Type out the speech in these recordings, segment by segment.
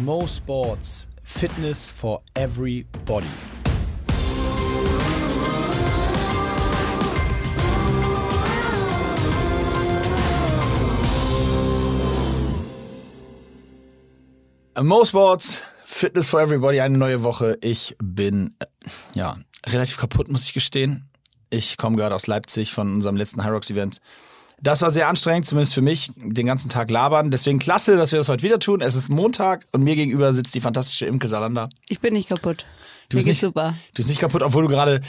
Mo Sports Fitness for Everybody. Mo Sports Fitness for Everybody, eine neue Woche. Ich bin äh, ja relativ kaputt, muss ich gestehen. Ich komme gerade aus Leipzig von unserem letzten Rocks Event. Das war sehr anstrengend, zumindest für mich, den ganzen Tag labern. Deswegen klasse, dass wir das heute wieder tun. Es ist Montag und mir gegenüber sitzt die fantastische Imke Salander. Ich bin nicht kaputt. Du Mir bist nicht, super. Du bist nicht kaputt, obwohl du gerade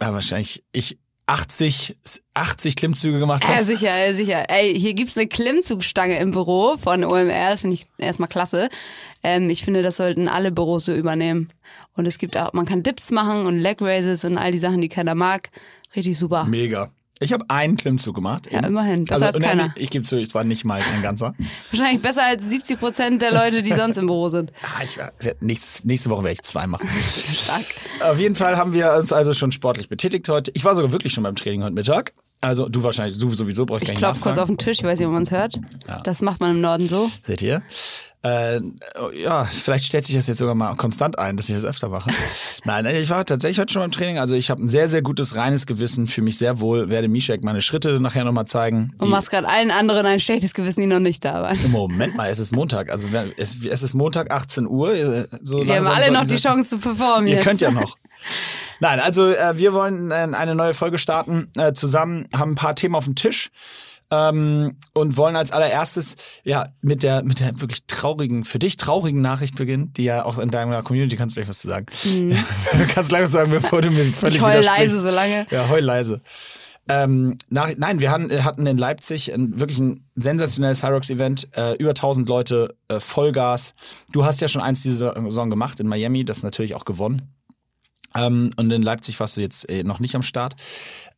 ja, wahrscheinlich ich 80, 80 Klimmzüge gemacht Ja, hast. sicher, ja, sicher. Ey, hier gibt's eine Klimmzugstange im Büro von OMR. Das finde ich erstmal klasse. Ähm, ich finde, das sollten alle Büros so übernehmen. Und es gibt auch, man kann Dips machen und Leg Raises und all die Sachen, die keiner mag. Richtig super. Mega. Ich habe einen Klimmzug gemacht. Ja, immerhin. Besser als und nein, keiner. Ich gebe zu, es war nicht mal ein ganzer. Wahrscheinlich besser als 70 Prozent der Leute, die sonst im Büro sind. Ah, ich, nächstes, nächste Woche werde ich zwei machen. Stark. Auf jeden Fall haben wir uns also schon sportlich betätigt heute. Ich war sogar wirklich schon beim Training heute Mittag. Also du wahrscheinlich, du sowieso brauche ich, Ich gar nicht klopf kurz auf den Tisch, ich weiß nicht, ob man es hört. Das macht man im Norden so. Seht ihr? Äh, ja, vielleicht stellt sich das jetzt sogar mal konstant ein, dass ich das öfter mache. Nein, ich war tatsächlich heute schon beim Training. Also ich habe ein sehr, sehr gutes, reines Gewissen, fühle mich sehr wohl, werde Mishek meine Schritte nachher nochmal zeigen. Und machst gerade allen anderen ein schlechtes Gewissen, die noch nicht da waren. Moment mal, es ist Montag. Also es, es ist Montag, 18 Uhr. äh, So Wir haben alle noch die Chance zu performen Ihr jetzt. könnt ja noch. Nein, also äh, wir wollen äh, eine neue Folge starten äh, zusammen, haben ein paar Themen auf dem Tisch ähm, und wollen als allererstes ja mit der mit der wirklich traurigen, für dich traurigen Nachricht beginnen, die ja auch in deiner Community kannst du gleich was zu sagen. du kannst gleich was sagen, bevor du mir völlig Mhm. Ich heul leise so lange. Ja, heul leise. Ähm, nach, nein, wir hatten, hatten in Leipzig ein, wirklich ein sensationelles Hyrox Event, äh, über 1000 Leute, äh, Vollgas. Du hast ja schon eins diese Saison gemacht in Miami, das natürlich auch gewonnen. Ähm, und in Leipzig warst du jetzt äh, noch nicht am Start.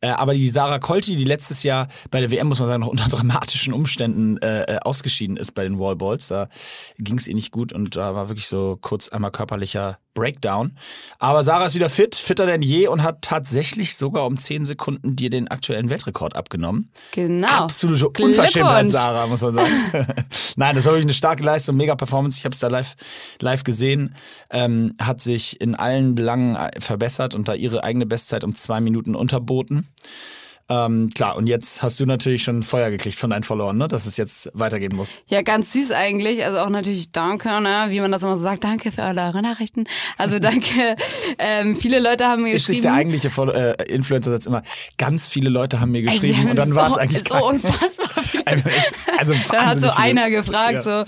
Äh, aber die Sarah Colti, die letztes Jahr bei der WM, muss man sagen, noch unter dramatischen Umständen äh, äh, ausgeschieden ist bei den Wallballs, da ging es ihr nicht gut und da war wirklich so kurz einmal körperlicher Breakdown. Aber Sarah ist wieder fit, fitter denn je und hat tatsächlich sogar um 10 Sekunden dir den aktuellen Weltrekord abgenommen. Genau. Absolute Unverschämtheit. Sarah, muss man sagen. Nein, das war wirklich eine starke Leistung, mega Performance. Ich habe es da live, live gesehen. Ähm, hat sich in allen Belangen äh, verbessert und da ihre eigene Bestzeit um zwei Minuten unterboten. Ähm, klar, und jetzt hast du natürlich schon Feuer gekriegt von deinen Followern, ne? dass es jetzt weitergehen muss. Ja, ganz süß eigentlich. Also auch natürlich danke, ne? wie man das immer so sagt. Danke für eure Nachrichten. Also danke. ähm, viele Leute haben mir Ist nicht geschrieben. der eigentliche Follow äh, Influencer-Satz immer, ganz viele Leute haben mir die geschrieben haben und dann so, war es eigentlich so klar. unfassbar viele. Also Dann hat so viele. einer gefragt, Ja. so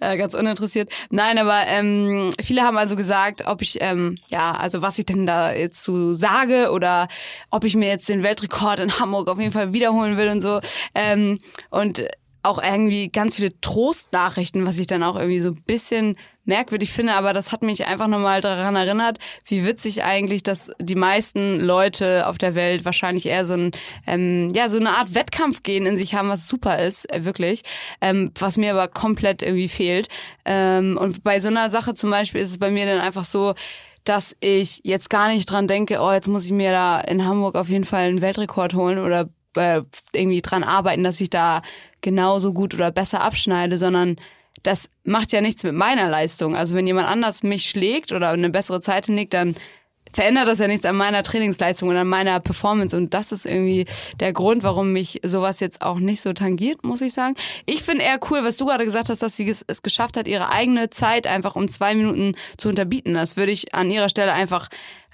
äh, ganz uninteressiert. Nein, aber ähm, viele haben also gesagt, ob ich, ähm, ja, also was ich denn da jetzt zu sage oder ob ich mir jetzt den Weltrekord in Hamburg auf jeden Fall wiederholen will und so. Ähm, und auch irgendwie ganz viele Trostnachrichten, was ich dann auch irgendwie so ein bisschen merkwürdig finde, aber das hat mich einfach nochmal daran erinnert, wie witzig eigentlich, dass die meisten Leute auf der Welt wahrscheinlich eher so ein, ähm, ja, so eine Art Wettkampf gehen in sich haben, was super ist, äh, wirklich, ähm, was mir aber komplett irgendwie fehlt. Ähm, und bei so einer Sache zum Beispiel ist es bei mir dann einfach so, dass ich jetzt gar nicht dran denke, oh, jetzt muss ich mir da in Hamburg auf jeden Fall einen Weltrekord holen oder äh, irgendwie dran arbeiten, dass ich da genauso gut oder besser abschneide, sondern das macht ja nichts mit meiner Leistung. Also wenn jemand anders mich schlägt oder eine bessere Zeit hinlegt, dann verändert das ja nichts an meiner Trainingsleistung und an meiner Performance. Und das ist irgendwie der Grund, warum mich sowas jetzt auch nicht so tangiert, muss ich sagen. Ich finde eher cool, was du gerade gesagt hast, dass sie es es geschafft hat, ihre eigene Zeit einfach um zwei Minuten zu unterbieten. Das würde ich an ihrer Stelle einfach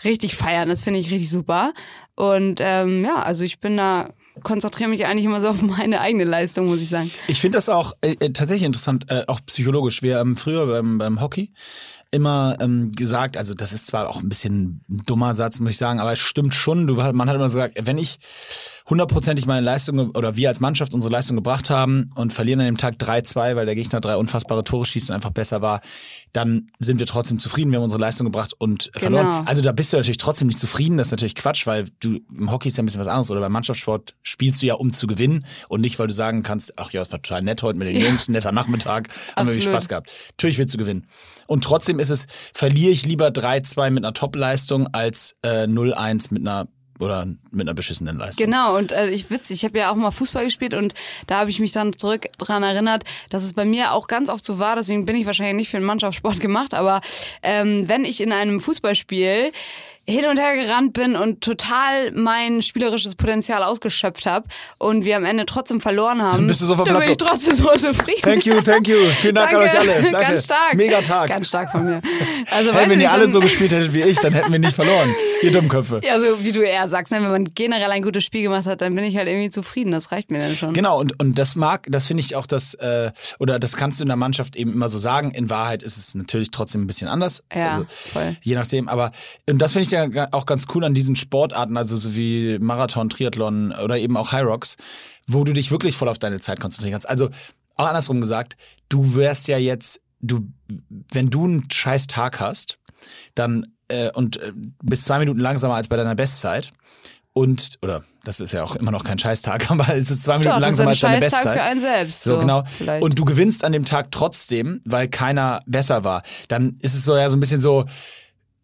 richtig feiern. Das finde ich richtig super. Und ähm, ja, also ich bin da, konzentriere mich eigentlich immer so auf meine eigene Leistung, muss ich sagen. Ich finde das auch äh, äh, tatsächlich interessant, äh, auch psychologisch. Wir haben früher beim, beim Hockey immer ähm, gesagt, also das ist zwar auch ein bisschen ein dummer Satz, muss ich sagen, aber es stimmt schon. Du, man hat immer so gesagt, wenn ich hundertprozentig meine Leistung oder wir als Mannschaft unsere Leistung gebracht haben und verlieren an dem Tag 3-2, weil der Gegner drei unfassbare Tore schießt und einfach besser war, dann sind wir trotzdem zufrieden, wir haben unsere Leistung gebracht und verloren. Also da bist du natürlich trotzdem nicht zufrieden, das ist natürlich Quatsch, weil du im Hockey ist ja ein bisschen was anderes oder beim Mannschaftssport spielst du ja um zu gewinnen und nicht, weil du sagen kannst, ach ja, es war total nett heute mit den Jungs, ein netter Nachmittag, haben wir Absolut. Spaß gehabt. Natürlich willst du gewinnen. Und trotzdem ist es, verliere ich lieber 3-2 mit einer Top-Leistung als äh, 0-1 mit einer oder mit einer beschissenen Leistung. Genau, und äh, ich witzig, ich habe ja auch mal Fußball gespielt und da habe ich mich dann zurück dran erinnert, dass es bei mir auch ganz oft so war, deswegen bin ich wahrscheinlich nicht für den Mannschaftssport gemacht, aber ähm, wenn ich in einem Fußballspiel hin und her gerannt bin und total mein spielerisches Potenzial ausgeschöpft habe und wir am Ende trotzdem verloren haben, Dann bist du so dann bin ich trotzdem so zufrieden. Thank you, thank you. Vielen Dank an euch alle. Danke. Ganz stark. Mega Tag. Ganz stark von mir. Also, Hey, wenn ihr alle so gespielt hättet wie ich, dann hätten wir nicht verloren. Ihr Dummköpfe. Ja, so wie du eher sagst, ne? wenn man generell ein gutes Spiel gemacht hat, dann bin ich halt irgendwie zufrieden. Das reicht mir dann schon. Genau, und, und das mag, das finde ich auch das, äh, oder das kannst du in der Mannschaft eben immer so sagen. In Wahrheit ist es natürlich trotzdem ein bisschen anders. Ja, also, voll. Je nachdem, aber und das finde ich ja auch ganz cool an diesen Sportarten, also so wie Marathon, Triathlon oder eben auch High Rocks, wo du dich wirklich voll auf deine Zeit konzentrieren kannst. Also auch andersrum gesagt, du wärst ja jetzt, du, wenn du einen scheiß Tag hast, dann äh, und äh, bist zwei Minuten langsamer als bei deiner Bestzeit. Und, oder das ist ja auch immer noch kein Scheißtag, aber es ist zwei Minuten Doch, langsamer als deine Bestzeit. für einen selbst. So, So, genau. vielleicht. Und du gewinnst an dem Tag trotzdem, weil keiner besser war. Dann ist es so ja so ein bisschen so,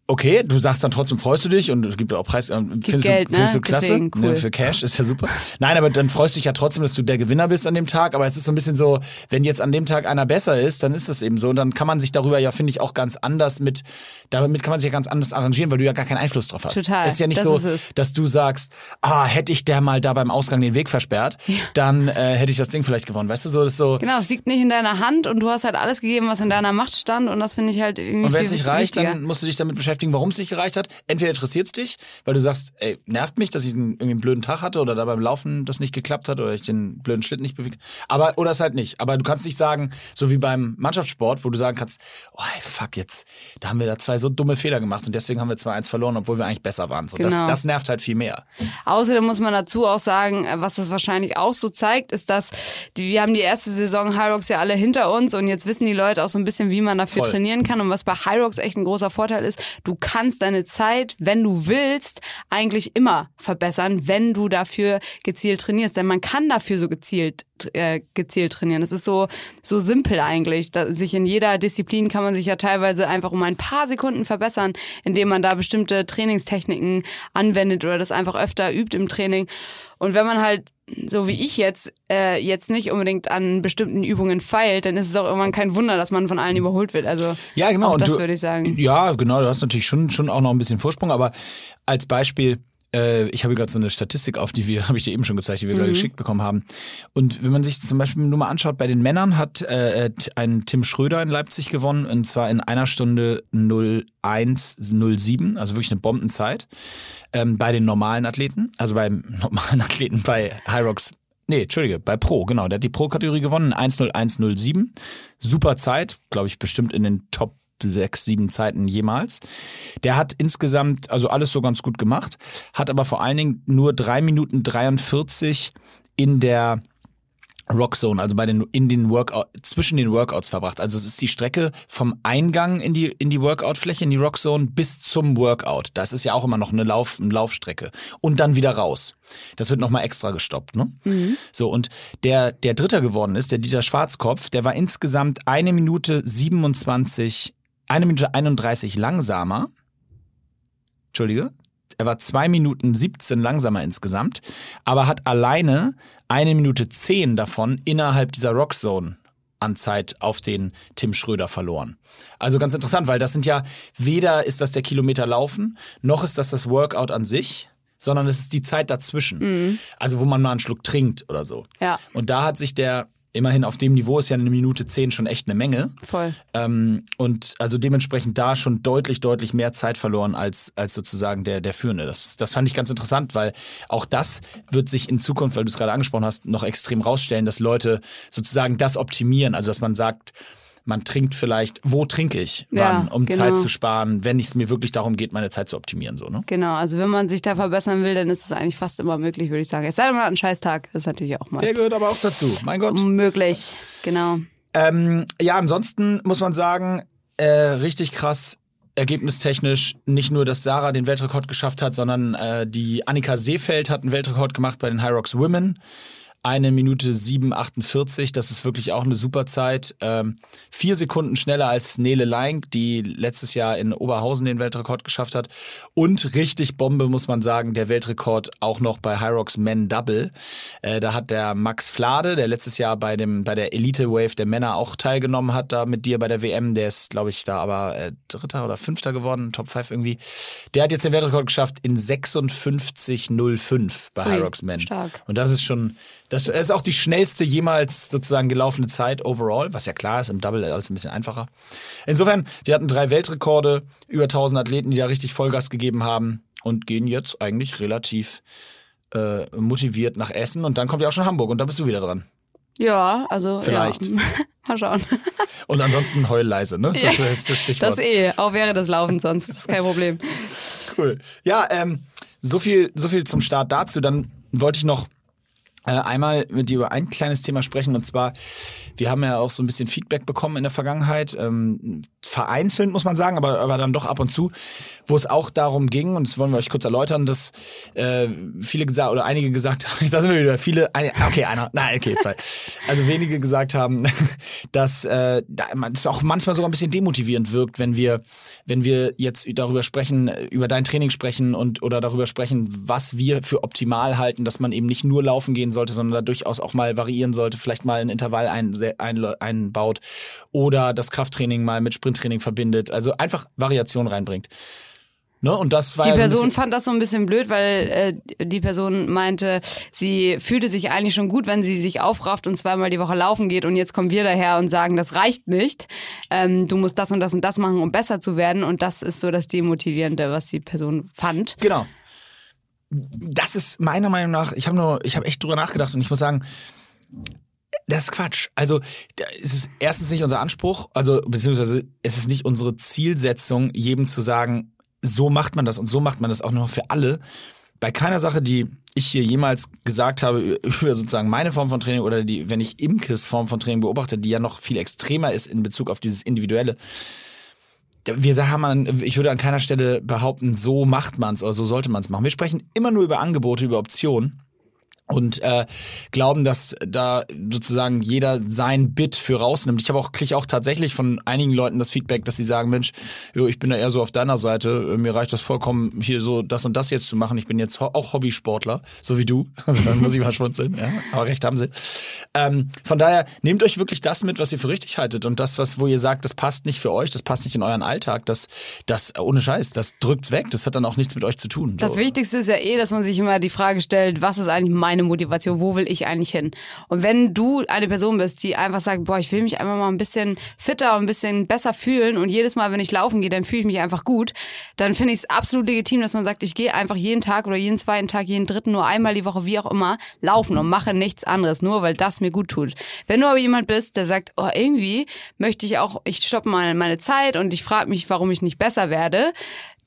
okay, du sagst dann trotzdem, freust du dich und es gibt auch Preis, äh, findest, Geld, du, findest ne? du klasse, Deswegen cool. ne, für Cash, ist ja super. Nein, aber dann freust du dich ja trotzdem, dass du der Gewinner bist an dem Tag, aber es ist so ein bisschen so, wenn jetzt an dem Tag einer besser ist, dann ist das eben so und dann kann man sich darüber ja, finde ich, auch ganz anders mit, damit kann man sich ja ganz anders arrangieren, weil du ja gar keinen Einfluss drauf hast. Total, Es ist ja nicht das so, dass du sagst, ah, hätte ich der mal da beim Ausgang den Weg versperrt, dann äh, hätte ich das Ding vielleicht gewonnen. Weißt du, so, das ist so, Genau, es liegt nicht in deiner Hand und du hast halt alles gegeben, was in deiner Macht stand und das finde ich halt irgendwie Und wenn es nicht reicht, wichtiger. dann musst du dich damit beschäftigen, warum es nicht gereicht hat. Entweder interessiert es dich, weil du sagst, ey, nervt mich, dass ich einen, irgendwie einen blöden Tag hatte oder da beim Laufen das nicht geklappt hat oder ich den blöden Schlitten nicht bewege. Aber, oder es halt nicht. Aber du kannst nicht sagen, so wie beim Mannschaftssport, wo du sagen kannst, oh, ey, fuck, jetzt, da haben wir da zwei so dumme Fehler gemacht und deswegen haben wir 2-1 verloren, obwohl wir eigentlich besser waren. So, das, Genau. das nervt halt viel mehr. Außerdem muss man dazu auch sagen, äh, was das wahrscheinlich auch so zeigt, ist, dass die, wir haben die erste Saison High Rocks ja alle hinter uns und jetzt wissen die Leute auch so ein bisschen, wie man dafür Voll. trainieren kann. Und was bei High Rocks echt ein großer Vorteil ist, du kannst deine Zeit, wenn du willst, eigentlich immer verbessern, wenn du dafür gezielt trainierst. Denn man kann dafür so gezielt äh, gezielt trainieren. Das ist so so simpel eigentlich. Da, sich in jeder Disziplin kann man sich ja teilweise einfach um ein paar Sekunden verbessern, indem man da bestimmte Trainingstechniken anwendet oder das einfach öfter übt im Training. Und wenn man halt so wie ich jetzt äh, jetzt nicht unbedingt an bestimmten Übungen feilt, dann ist es auch irgendwann kein Wunder, dass man von allen überholt wird. Also Ja, genau. auch das du- würde ich sagen. Ja, genau. Du hast natürlich schon, schon auch noch ein bisschen Vorsprung, aber als Beispiel, äh, ich habe gerade so eine Statistik auf, die wir, habe ich dir eben schon gezeigt, die wir gerade geschickt bekommen haben. Und wenn man sich zum Beispiel nur mal anschaut, bei den Männern hat äh, t- ein Tim Schröder in Leipzig gewonnen, und zwar in einer Stunde 0107, also wirklich eine Bombenzeit. Ähm, bei den normalen Athleten, also beim normalen Athleten bei High Rocks Nee, Entschuldige, bei Pro, genau. Der hat die Pro-Kategorie gewonnen, 10107. Super Zeit, glaube ich, bestimmt in den Top sechs, sieben Zeiten jemals. Der hat insgesamt, also alles so ganz gut gemacht, hat aber vor allen Dingen nur drei Minuten 43 in der Rockzone, also bei den in den Workout zwischen den Workouts verbracht. Also es ist die Strecke vom Eingang in die in die Workout-Fläche in die Rockzone bis zum Workout. Das ist ja auch immer noch eine Lauf eine Laufstrecke und dann wieder raus. Das wird noch mal extra gestoppt, ne? So und der der Dritter geworden ist, der Dieter Schwarzkopf, der war insgesamt eine Minute 27, eine Minute 31 langsamer. Entschuldige. Er war zwei Minuten 17 langsamer insgesamt, aber hat alleine eine Minute 10 davon innerhalb dieser Rockzone an Zeit auf den Tim Schröder verloren. Also ganz interessant, weil das sind ja, weder ist das der Kilometer laufen, noch ist das das Workout an sich, sondern es ist die Zeit dazwischen. Also wo man mal einen Schluck trinkt oder so. Ja. Und da hat sich der, immerhin auf dem Niveau ist ja eine Minute 10 schon echt eine Menge. Voll. Ähm, und also dementsprechend da schon deutlich, deutlich mehr Zeit verloren als, als sozusagen der, der Führende. Das, das fand ich ganz interessant, weil auch das wird sich in Zukunft, weil du es gerade angesprochen hast, noch extrem rausstellen, dass Leute sozusagen das optimieren. Also dass man sagt, man trinkt vielleicht, wo trinke ich, Ja, wann, um genau. Zeit zu sparen, wenn es mir wirklich darum geht, meine Zeit zu optimieren. So, ne? Genau, also wenn man sich da verbessern will, dann ist es eigentlich fast immer möglich, würde ich sagen. Es sei denn, man hat einen Scheißtag. Das ist natürlich auch mal Der gehört aber auch dazu. Mein Gott. möglich. Genau. Ähm, ja, ansonsten muss man sagen, äh, richtig krass ergebnistechnisch nicht nur, dass Sarah den Weltrekord geschafft hat, sondern äh, die Annika Seefeld hat einen Weltrekord gemacht bei den High Rocks Women. Eine Minute 7,48. Das ist wirklich auch eine super Zeit. Ähm, vier Sekunden schneller als Nele Lang, die letztes Jahr in Oberhausen den Weltrekord geschafft hat. Und richtig Bombe, muss man sagen, der Weltrekord auch noch bei Hyrox Men Double. Äh, da hat der Max Flade, der letztes Jahr bei, dem, bei der Elite Wave der Männer auch teilgenommen hat, da mit dir bei der WM, der ist, glaube ich, da aber äh, Dritter oder Fünfter geworden, Top 5 irgendwie. Der hat jetzt den Weltrekord geschafft in 56,05 bei Hyrox Men. Stark. Und das ist schon, das ist auch die schnellste jemals sozusagen gelaufene Zeit overall, was ja klar ist, im Double alles ein bisschen einfacher. Insofern, wir hatten drei Weltrekorde, über 1000 Athleten, die da richtig Vollgas gegeben haben und gehen jetzt eigentlich relativ äh, motiviert nach Essen und dann kommt ja auch schon Hamburg und da bist du wieder dran. Ja, also Vielleicht. Ja. Mal schauen. Und ansonsten heul leise, ne? Das ist das Stichwort. Das eh, auch wäre das Laufen sonst, das ist kein Problem. Cool. Ja, ähm, so viel, so viel zum Start dazu. Dann wollte ich noch einmal mit dir über ein kleines Thema sprechen und zwar, wir haben ja auch so ein bisschen Feedback bekommen in der Vergangenheit, ähm, vereinzelt muss man sagen, aber, aber dann doch ab und zu, wo es auch darum ging, und das wollen wir euch kurz erläutern, dass äh, viele gesagt oder einige gesagt haben, da sind wir wieder, viele, eine, okay, einer, nein, okay, zwei, also wenige gesagt haben, dass äh, das auch manchmal sogar ein bisschen demotivierend wirkt, wenn wir, wenn wir jetzt darüber sprechen, über dein Training sprechen und oder darüber sprechen, was wir für optimal halten, dass man eben nicht nur laufen gehen sollte, sondern da durchaus auch mal variieren sollte, vielleicht mal ein Intervall ein, ein, einbaut oder das Krafttraining mal mit Sprinttraining verbindet. Also einfach Variation reinbringt. Ne? Und das war Die Person fand das so ein bisschen blöd, weil äh, die Person meinte, sie fühlte sich eigentlich schon gut, wenn sie sich aufrafft und zweimal die Woche laufen geht und jetzt kommen wir daher und sagen, das reicht nicht. Ähm, du musst das und das und das machen, um besser zu werden und das ist so das Demotivierende, was die Person fand. Genau. Das ist meiner Meinung nach, ich habe nur, ich habe echt drüber nachgedacht und ich muss sagen, das ist Quatsch. Also es ist erstens nicht unser Anspruch, also beziehungsweise es ist nicht unsere Zielsetzung, jedem zu sagen, so macht man das und so macht man das auch noch für alle. Bei keiner Sache, die ich hier jemals gesagt habe über sozusagen meine Form von Training oder die, wenn ich Imkes Form von Training beobachte, die ja noch viel extremer ist in Bezug auf dieses Individuelle, wir haben an, ich würde an keiner Stelle behaupten, so macht man's oder so sollte man's machen. Wir sprechen immer nur über Angebote, über Optionen und äh, glauben, dass da sozusagen jeder sein Bit für rausnimmt. Ich habe auch kriege auch tatsächlich von einigen Leuten das Feedback, dass sie sagen, Mensch, jo, ich bin da eher so auf deiner Seite. Mir reicht das vollkommen, hier so das und das jetzt zu machen. Ich bin jetzt ho- auch Hobbysportler, so wie du. Dann muss ich mal schmunzeln. Ja, aber recht haben sie. Ähm, von daher nehmt euch wirklich das mit, was ihr für richtig haltet und das, was wo ihr sagt, das passt nicht für euch, das passt nicht in euren Alltag. Das, das ohne Scheiß, das drückt's weg. Das hat dann auch nichts mit euch zu tun. Das So. Wichtigste ist ja eh, dass man sich immer die Frage stellt, was ist eigentlich meine Motivation, wo will ich eigentlich hin? Und wenn du eine Person bist, die einfach sagt, boah, ich will mich einfach mal ein bisschen fitter und ein bisschen besser fühlen und jedes Mal, wenn ich laufen gehe, dann fühle ich mich einfach gut, dann finde ich es absolut legitim, dass man sagt, ich gehe einfach jeden Tag oder jeden zweiten Tag, jeden dritten, nur einmal die Woche, wie auch immer, laufen und mache nichts anderes, nur weil das mir gut tut. Wenn du aber jemand bist, der sagt, oh, irgendwie möchte ich auch, ich stoppe mal meine Zeit und ich frage mich, warum ich nicht besser werde,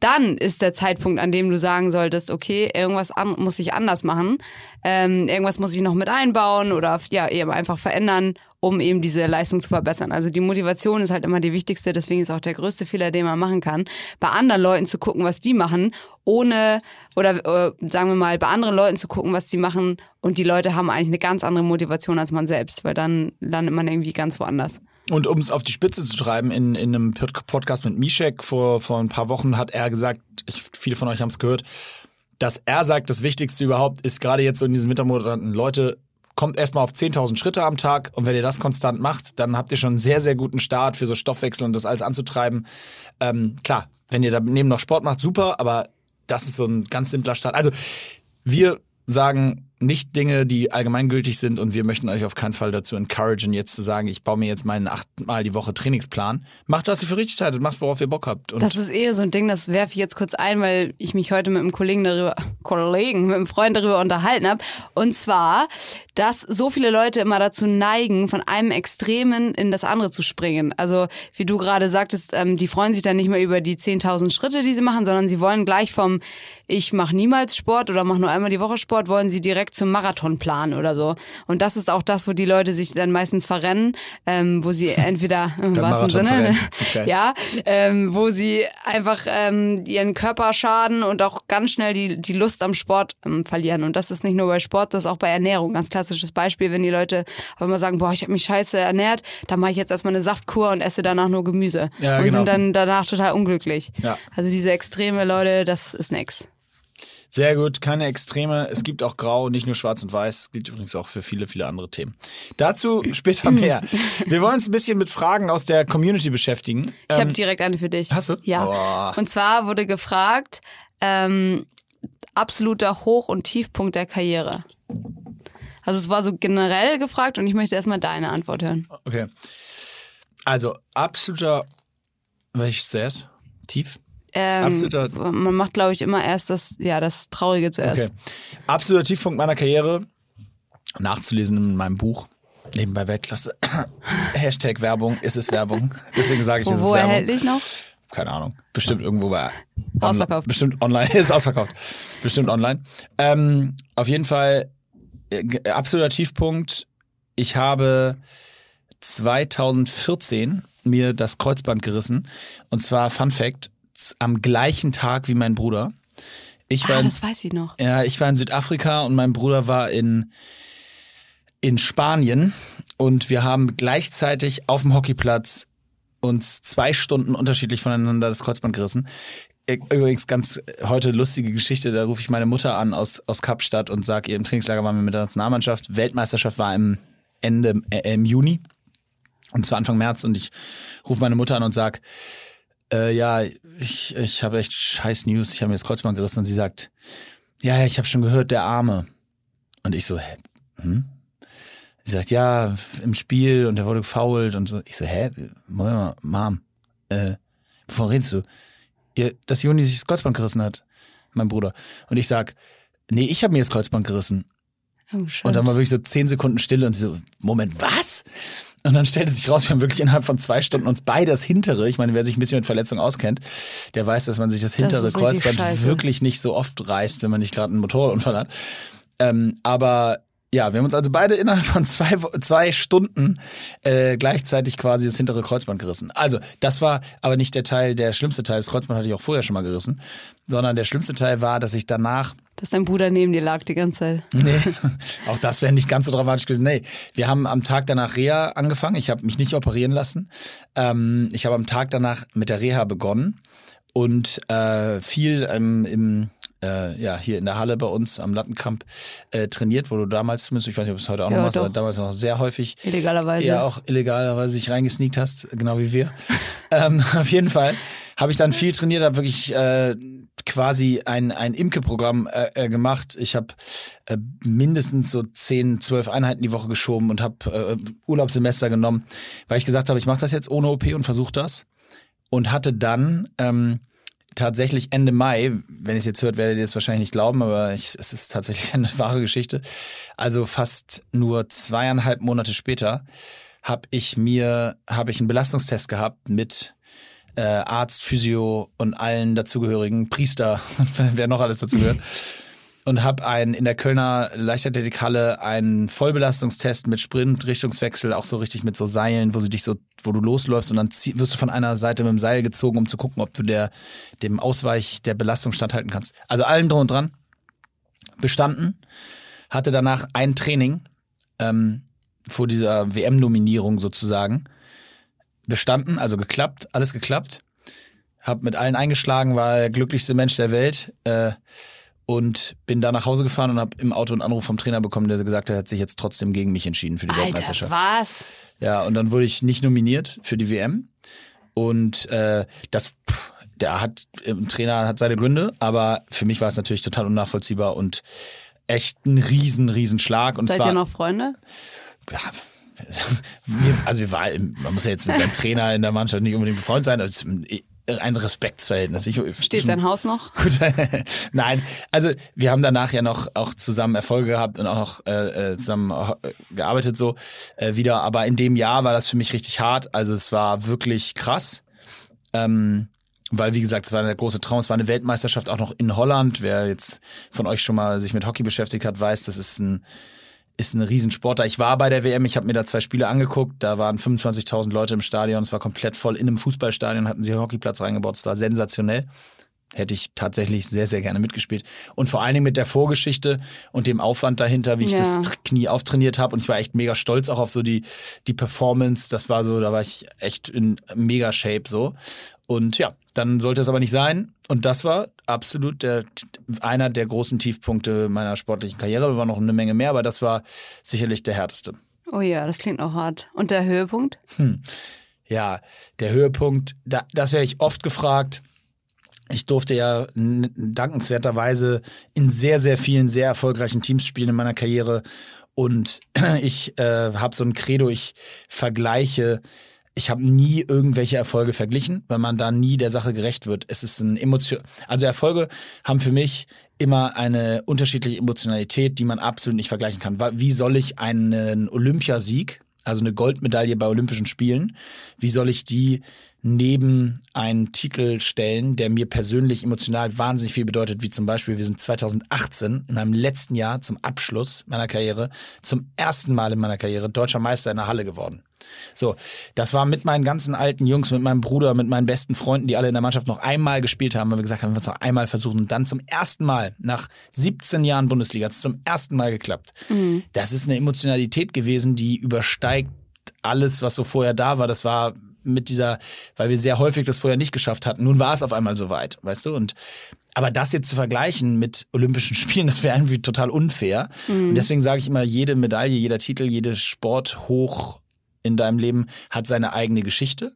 dann ist der Zeitpunkt, an dem du sagen solltest, okay, irgendwas muss ich anders machen, ähm, irgendwas muss ich noch mit einbauen oder ja eben einfach verändern, um eben diese Leistung zu verbessern. Also die Motivation ist halt immer die wichtigste, deswegen ist auch der größte Fehler, den man machen kann, bei anderen Leuten zu gucken, was die machen, ohne oder äh, sagen wir mal bei anderen Leuten zu gucken, was die machen und die Leute haben eigentlich eine ganz andere Motivation als man selbst, weil dann landet man irgendwie ganz woanders. Und um es auf die Spitze zu treiben, in, in einem Pod- Podcast mit Mishek vor, vor ein paar Wochen hat er gesagt, ich, viele von euch haben es gehört, dass er sagt, das Wichtigste überhaupt ist gerade jetzt so in diesen Wintermonaten, Leute, kommt erstmal auf 10.000 Schritte am Tag und wenn ihr das konstant macht, dann habt ihr schon einen sehr, sehr guten Start für so Stoffwechsel und das alles anzutreiben. Ähm, klar, wenn ihr daneben noch Sport macht, super, aber das ist so ein ganz simpler Start. Also wir sagen nicht Dinge, die allgemeingültig sind und wir möchten euch auf keinen Fall dazu encouragen, jetzt zu sagen, ich baue mir jetzt meinen achtmal die Woche Trainingsplan. Macht, was ihr für richtig haltet, macht, worauf ihr Bock habt. Und Das ist eher so ein Ding, das werfe ich jetzt kurz ein, weil ich mich heute mit einem Kollegen darüber, Kollegen, mit einem Freund darüber unterhalten habe. Und zwar, dass so viele Leute immer dazu neigen, von einem Extremen in das andere zu springen. Also, wie du gerade sagtest, ähm, die freuen sich dann nicht mehr über die 10.000 Schritte, die sie machen, sondern sie wollen gleich vom Ich mache niemals Sport oder mache nur einmal die Woche Sport, wollen sie direkt direkt zum Marathonplan oder so. Und das ist auch das, wo die Leute sich dann meistens verrennen, ähm, wo sie entweder im wahrsten Sinne, ja, ähm, wo sie einfach ähm, ihren Körper schaden und auch ganz schnell die, die Lust am Sport ähm, verlieren. Und das ist nicht nur bei Sport, das ist auch bei Ernährung. Ganz klassisches Beispiel, wenn die Leute auf einmal sagen, boah, ich habe mich scheiße ernährt, dann mache ich jetzt erstmal eine Saftkur und esse danach nur Gemüse. Ja, und genau. sind dann danach total unglücklich. Ja. Also diese extreme Leute, das ist nix. Sehr gut, keine Extreme. Es gibt auch Grau, nicht nur Schwarz und Weiß. Es gilt übrigens auch für viele, viele andere Themen. Dazu später mehr. Wir wollen uns ein bisschen mit Fragen aus der Community beschäftigen. Ich Ähm, habe direkt eine für dich. hast du? Ja. Boah. Und zwar wurde gefragt, ähm, absoluter Hoch- und Tiefpunkt der Karriere. Also es war so generell gefragt und ich möchte erstmal deine Antwort hören. okay. Also, absoluter, welches zuerst? Tief? Ähm, Absoluter- Man macht, glaube ich, immer erst das, ja, das Traurige zuerst. Okay. Absoluter Tiefpunkt meiner Karriere. Nachzulesen in meinem Buch. Nebenbei Weltklasse. Hashtag Werbung. Ist es Werbung? Deswegen sage ich, Wo, ist es wo Werbung. erhältlich noch? keine Ahnung, bestimmt irgendwo bei Ausverkauft. Bestimmt online, ist ausverkauft. Bestimmt online. Ähm, auf jeden Fall äh, absoluter Tiefpunkt. Ich habe 2014 mir das Kreuzband gerissen und zwar Fun Fact am gleichen Tag wie mein Bruder. Ich war Ah, in, das weiß ich noch. ja, ich war in Südafrika und mein Bruder war in, in Spanien und wir haben gleichzeitig auf dem Hockeyplatz uns zwei Stunden unterschiedlich voneinander das Kreuzband gerissen. Äh, Übrigens ganz äh, heute lustige Geschichte, da rufe ich meine Mutter an aus, aus Kapstadt und sage, ihr im Trainingslager waren wir mit der Nationalmannschaft. Weltmeisterschaft war im Ende, äh, im Juni. Und zwar Anfang März und ich rufe meine Mutter an und sag, äh, ja, ich, ich habe echt scheiß News, ich habe mir das Kreuzband gerissen und sie sagt, ja, ich habe schon gehört, der Arme. Und ich so, hä? Hm? Sie sagt, ja, im Spiel und der wurde gefoult und so. Ich so, hä? Moment mal, Mom, äh, wovon redest du? Ihr, dass Juni sich das Kreuzband gerissen hat, mein Bruder. Und ich sag, nee, ich habe mir das Kreuzband gerissen. Oh. Und dann war wirklich so zehn Sekunden Stille und sie so, Moment, was? Und dann stellte sich raus, wir haben wirklich innerhalb von zwei Stunden uns beide das hintere, ich meine, wer sich ein bisschen mit Verletzungen auskennt, der weiß, dass man sich das hintere richtig Kreuzband wirklich nicht so oft reißt, wenn man nicht gerade einen Motorradunfall hat. Ähm, aber ja, wir haben uns also beide innerhalb von zwei, zwei Stunden äh, gleichzeitig quasi das hintere Kreuzband gerissen. Also, das war aber nicht der Teil, der schlimmste Teil. Das Kreuzband hatte ich auch vorher schon mal gerissen. Sondern der schlimmste Teil war, dass ich danach Dass dein Bruder neben dir lag die ganze Zeit. Nee, auch das wäre nicht ganz so dramatisch gewesen. Nee, wir haben am Tag danach Reha angefangen. Ich habe mich nicht operieren lassen. Ähm, ich habe am Tag danach mit der Reha begonnen und äh, viel ähm, im äh, ja hier in der Halle bei uns am Lattenkamp äh, trainiert, wo du damals zumindest, ich weiß nicht, ob es heute auch Ja, noch machst, aber damals noch sehr häufig Illegalerweise. ja auch illegalerweise sich reingesneakt hast, genau wie wir. ähm, auf jeden Fall habe ich dann viel trainiert, habe wirklich äh, quasi ein, ein Imke-Programm äh, äh, gemacht. Ich habe äh, mindestens so 10, 12 Einheiten die Woche geschoben und habe äh, Urlaubssemester genommen, weil ich gesagt habe, ich mache das jetzt ohne OP und versuche das. Und hatte dann ähm, tatsächlich Ende Mai, wenn ihr es jetzt hört, werdet ihr es wahrscheinlich nicht glauben, aber ich, es ist tatsächlich eine wahre Geschichte. Also fast nur zweieinhalb Monate später habe ich mir habe ich einen Belastungstest gehabt mit äh, Arzt, Physio und allen dazugehörigen Priester, wer noch alles dazugehört. Und habe einen in der Kölner Leichtathletikhalle einen Vollbelastungstest mit Sprint, Richtungswechsel, auch so richtig mit so Seilen, wo sie dich so, wo du losläufst und dann wirst du von einer Seite mit dem Seil gezogen, um zu gucken, ob du der dem Ausweich der Belastung standhalten kannst. Also allem drum und dran. Bestanden. Hatte danach ein Training ähm, vor dieser WM-Nominierung sozusagen. Bestanden, also geklappt, alles geklappt. Hab mit allen eingeschlagen, war der glücklichste Mensch der Welt. Äh, und bin da nach Hause gefahren und habe im Auto einen Anruf vom Trainer bekommen, der gesagt hat, er hat sich jetzt trotzdem gegen mich entschieden für die Alter, Weltmeisterschaft. was? Ja, und dann wurde ich nicht nominiert für die WM. Und äh, das, pff, der hat, ein Trainer hat seine Gründe, aber für mich war es natürlich total unnachvollziehbar und echt ein riesen, riesen Schlag. Und Seid zwar, ihr noch Freunde? ja, also wir waren, man muss ja jetzt mit seinem Trainer in der Mannschaft nicht unbedingt befreundet sein, ist ein Respektsverhältnis. Ich, Steht sein Haus noch? Gut, nein, also wir haben danach ja noch auch zusammen Erfolge gehabt und auch noch äh, äh, zusammen äh, gearbeitet so äh, wieder. Aber in dem Jahr war das für mich richtig hart. Also es war wirklich krass. Ähm, weil wie gesagt, es war der große Traum, es war eine Weltmeisterschaft auch noch in Holland. Wer jetzt von euch schon mal sich mit Hockey beschäftigt hat, weiß, das ist ein ist ein Riesensport da. Ich war bei der WM, ich habe mir da zwei Spiele angeguckt, da waren 25.000 Leute im Stadion, es war komplett voll. In einem Fußballstadion hatten sie einen Hockeyplatz reingebaut, es war sensationell. Hätte ich tatsächlich sehr, sehr gerne mitgespielt. Und vor allen Dingen mit der Vorgeschichte und dem Aufwand dahinter, wie ich Ja. das Knie auftrainiert habe. Und ich war echt mega stolz auch auf so die, die Performance. Das war so, da war ich echt in mega Shape so. Und ja, dann sollte es aber nicht sein. Und das war absolut der, einer der großen Tiefpunkte meiner sportlichen Karriere. Da war noch eine Menge mehr, aber das war sicherlich der härteste. Oh ja, das klingt auch hart. Und der Höhepunkt? Ja, der Höhepunkt, da, das werde ich oft gefragt. Ich durfte ja dankenswerterweise in sehr, sehr vielen sehr erfolgreichen Teams spielen in meiner Karriere. Und ich äh, habe so ein Credo, ich vergleiche, ich habe nie irgendwelche Erfolge verglichen, weil man da nie der Sache gerecht wird. Es ist ein Emotion, also Erfolge haben für mich immer eine unterschiedliche Emotionalität, die man absolut nicht vergleichen kann. Wie soll ich einen Olympiasieg, also eine Goldmedaille bei Olympischen Spielen, wie soll ich die neben einen Titel stellen, der mir persönlich emotional wahnsinnig viel bedeutet, wie zum Beispiel, wir sind 2018 in meinem letzten Jahr zum Abschluss meiner Karriere zum ersten Mal in meiner Karriere deutscher Meister in der Halle geworden. So, das war mit meinen ganzen alten Jungs, mit meinem Bruder, mit meinen besten Freunden, die alle in der Mannschaft noch einmal gespielt haben, weil wir gesagt haben, wir wollen es noch einmal versuchen. Und dann zum ersten Mal, nach 17 Jahren Bundesliga, hat es zum ersten Mal geklappt. Das ist eine Emotionalität gewesen, die übersteigt alles, was so vorher da war. Das war mit dieser, weil wir sehr häufig das vorher nicht geschafft hatten. Nun war es auf einmal soweit, weißt du? Und aber das jetzt zu vergleichen mit Olympischen Spielen, das wäre irgendwie total unfair. Und deswegen sage ich immer, jede Medaille, jeder Titel, jede Sport hoch in deinem Leben hat seine eigene Geschichte.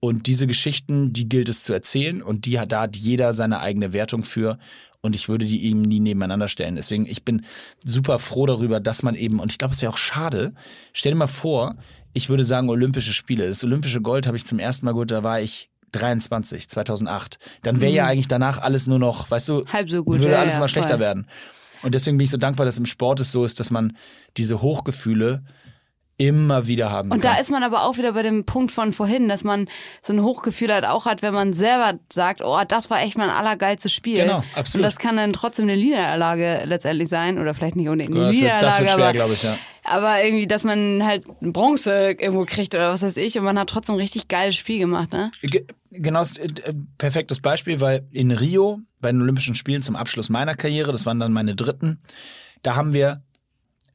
Und diese Geschichten, die gilt es zu erzählen und die hat, da hat jeder seine eigene Wertung für. Und ich würde die eben nie nebeneinander stellen. Deswegen, ich bin super froh darüber, dass man eben, und ich glaube, es wäre auch schade, stell dir mal vor, ich würde sagen Olympische Spiele. Das Olympische Gold habe ich zum ersten Mal geholt, da war ich 23, 2008. Dann wäre ja eigentlich danach alles nur noch, weißt du, Halb so gut, würde ja, alles ja, mal schlechter voll. werden. Und deswegen bin ich so dankbar, dass im Sport es so ist, dass man diese Hochgefühle immer wieder haben Und kann. da ist man aber auch wieder bei dem Punkt von vorhin, dass man so ein Hochgefühl halt auch hat, wenn man selber sagt, oh, das war echt mein allergeilstes Spiel. Genau, absolut. Und das kann dann trotzdem eine Niederlage letztendlich sein oder vielleicht nicht unbedingt eine Ja, das wird- Niederlage, das wird schwer, aber, glaube ich, ja. aber irgendwie, dass man halt Bronze irgendwo kriegt oder was weiß ich und man hat trotzdem ein richtig geiles Spiel gemacht, ne? Ge genau, ist, äh, äh, perfektes Beispiel, weil in Rio bei den Olympischen Spielen zum Abschluss meiner Karriere, das waren dann meine dritten, da haben wir,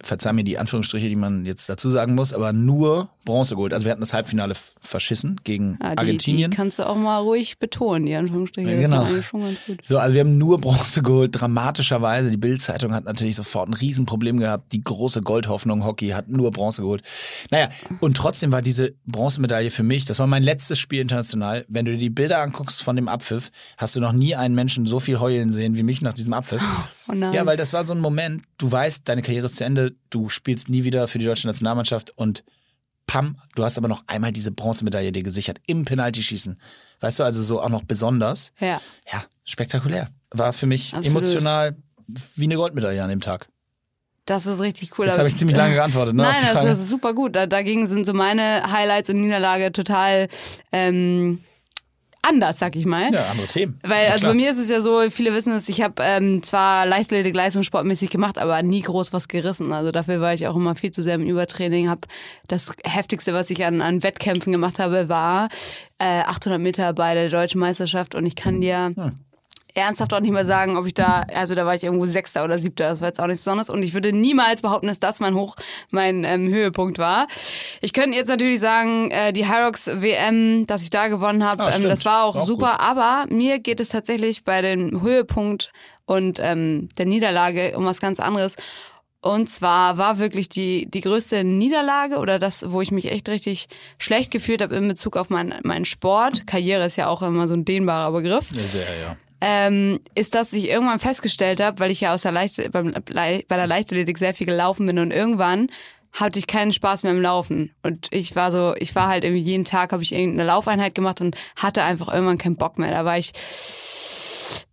verzeih mir die Anführungsstriche, die man jetzt dazu sagen muss, aber nur Bronze geholt. Also wir hatten das Halbfinale verschissen gegen Ja, die, Argentinien. die kannst du auch mal ruhig betonen, die Anführungsstriche. Ja, genau. war eigentlich schon ganz gut. So, also wir haben nur Bronze geholt, dramatischerweise. Die Bild-Zeitung hat natürlich sofort ein Riesenproblem gehabt. Die große Goldhoffnung Hockey hat nur Bronze geholt. Naja, und trotzdem war diese Bronzemedaille für mich, das war mein letztes Spiel international. Wenn du dir die Bilder anguckst von dem Abpfiff, hast du noch nie einen Menschen so viel heulen sehen wie mich nach diesem Abpfiff. Oh nein. Ja, weil das war so ein Moment, du weißt, deine Karriere ist zu Ende, du spielst nie wieder für die deutsche Nationalmannschaft und pam, du hast aber noch einmal diese Bronzemedaille dir gesichert im Penaltyschießen. Weißt du, also so auch noch besonders. Ja. Ja, spektakulär. War für mich Absolut. emotional wie eine Goldmedaille an dem Tag. Das ist richtig cool. Jetzt aber- habe ich ziemlich lange geantwortet, ne? Nein, das, das ist super gut. Da, dagegen sind so meine Highlights und Niederlage total ähm, anders, sag ich mal. ja, andere Themen. Weil, also klar. bei mir ist es ja so, viele wissen es, ich habe ähm, zwar Leichtathletik leistungssportmäßig gemacht, aber nie groß was gerissen. Also dafür war ich auch immer viel zu sehr im Übertraining. Hab das heftigste, was ich an, an Wettkämpfen gemacht habe, war äh, 800 Meter bei der deutschen Meisterschaft und ich kann dir ernsthaft auch nicht mehr sagen, ob ich da, also da war ich irgendwo Sechster oder Siebter, das war jetzt auch nichts Besonderes und ich würde niemals behaupten, dass das mein Hoch, mein ähm, Höhepunkt war. Ich könnte jetzt natürlich sagen, äh, die Hyrox WM, dass ich da gewonnen habe, Ah, ähm, das war auch, Auch super, gut. aber mir geht es tatsächlich bei dem Höhepunkt und ähm, der Niederlage um was ganz anderes. Und zwar war wirklich die, die größte Niederlage oder das, wo ich mich echt richtig schlecht gefühlt habe in Bezug auf meinen meinen Sport. Karriere ist ja auch immer so ein dehnbarer Begriff sehr, ja. Ähm, ist, dass ich irgendwann festgestellt habe, weil ich ja aus der Leicht beim, bei der Leichtathletik sehr viel gelaufen bin und irgendwann hatte ich keinen Spaß mehr im Laufen und ich war so, ich war halt irgendwie jeden Tag habe ich irgendeine Laufeinheit gemacht und hatte einfach irgendwann keinen Bock mehr. Da war ich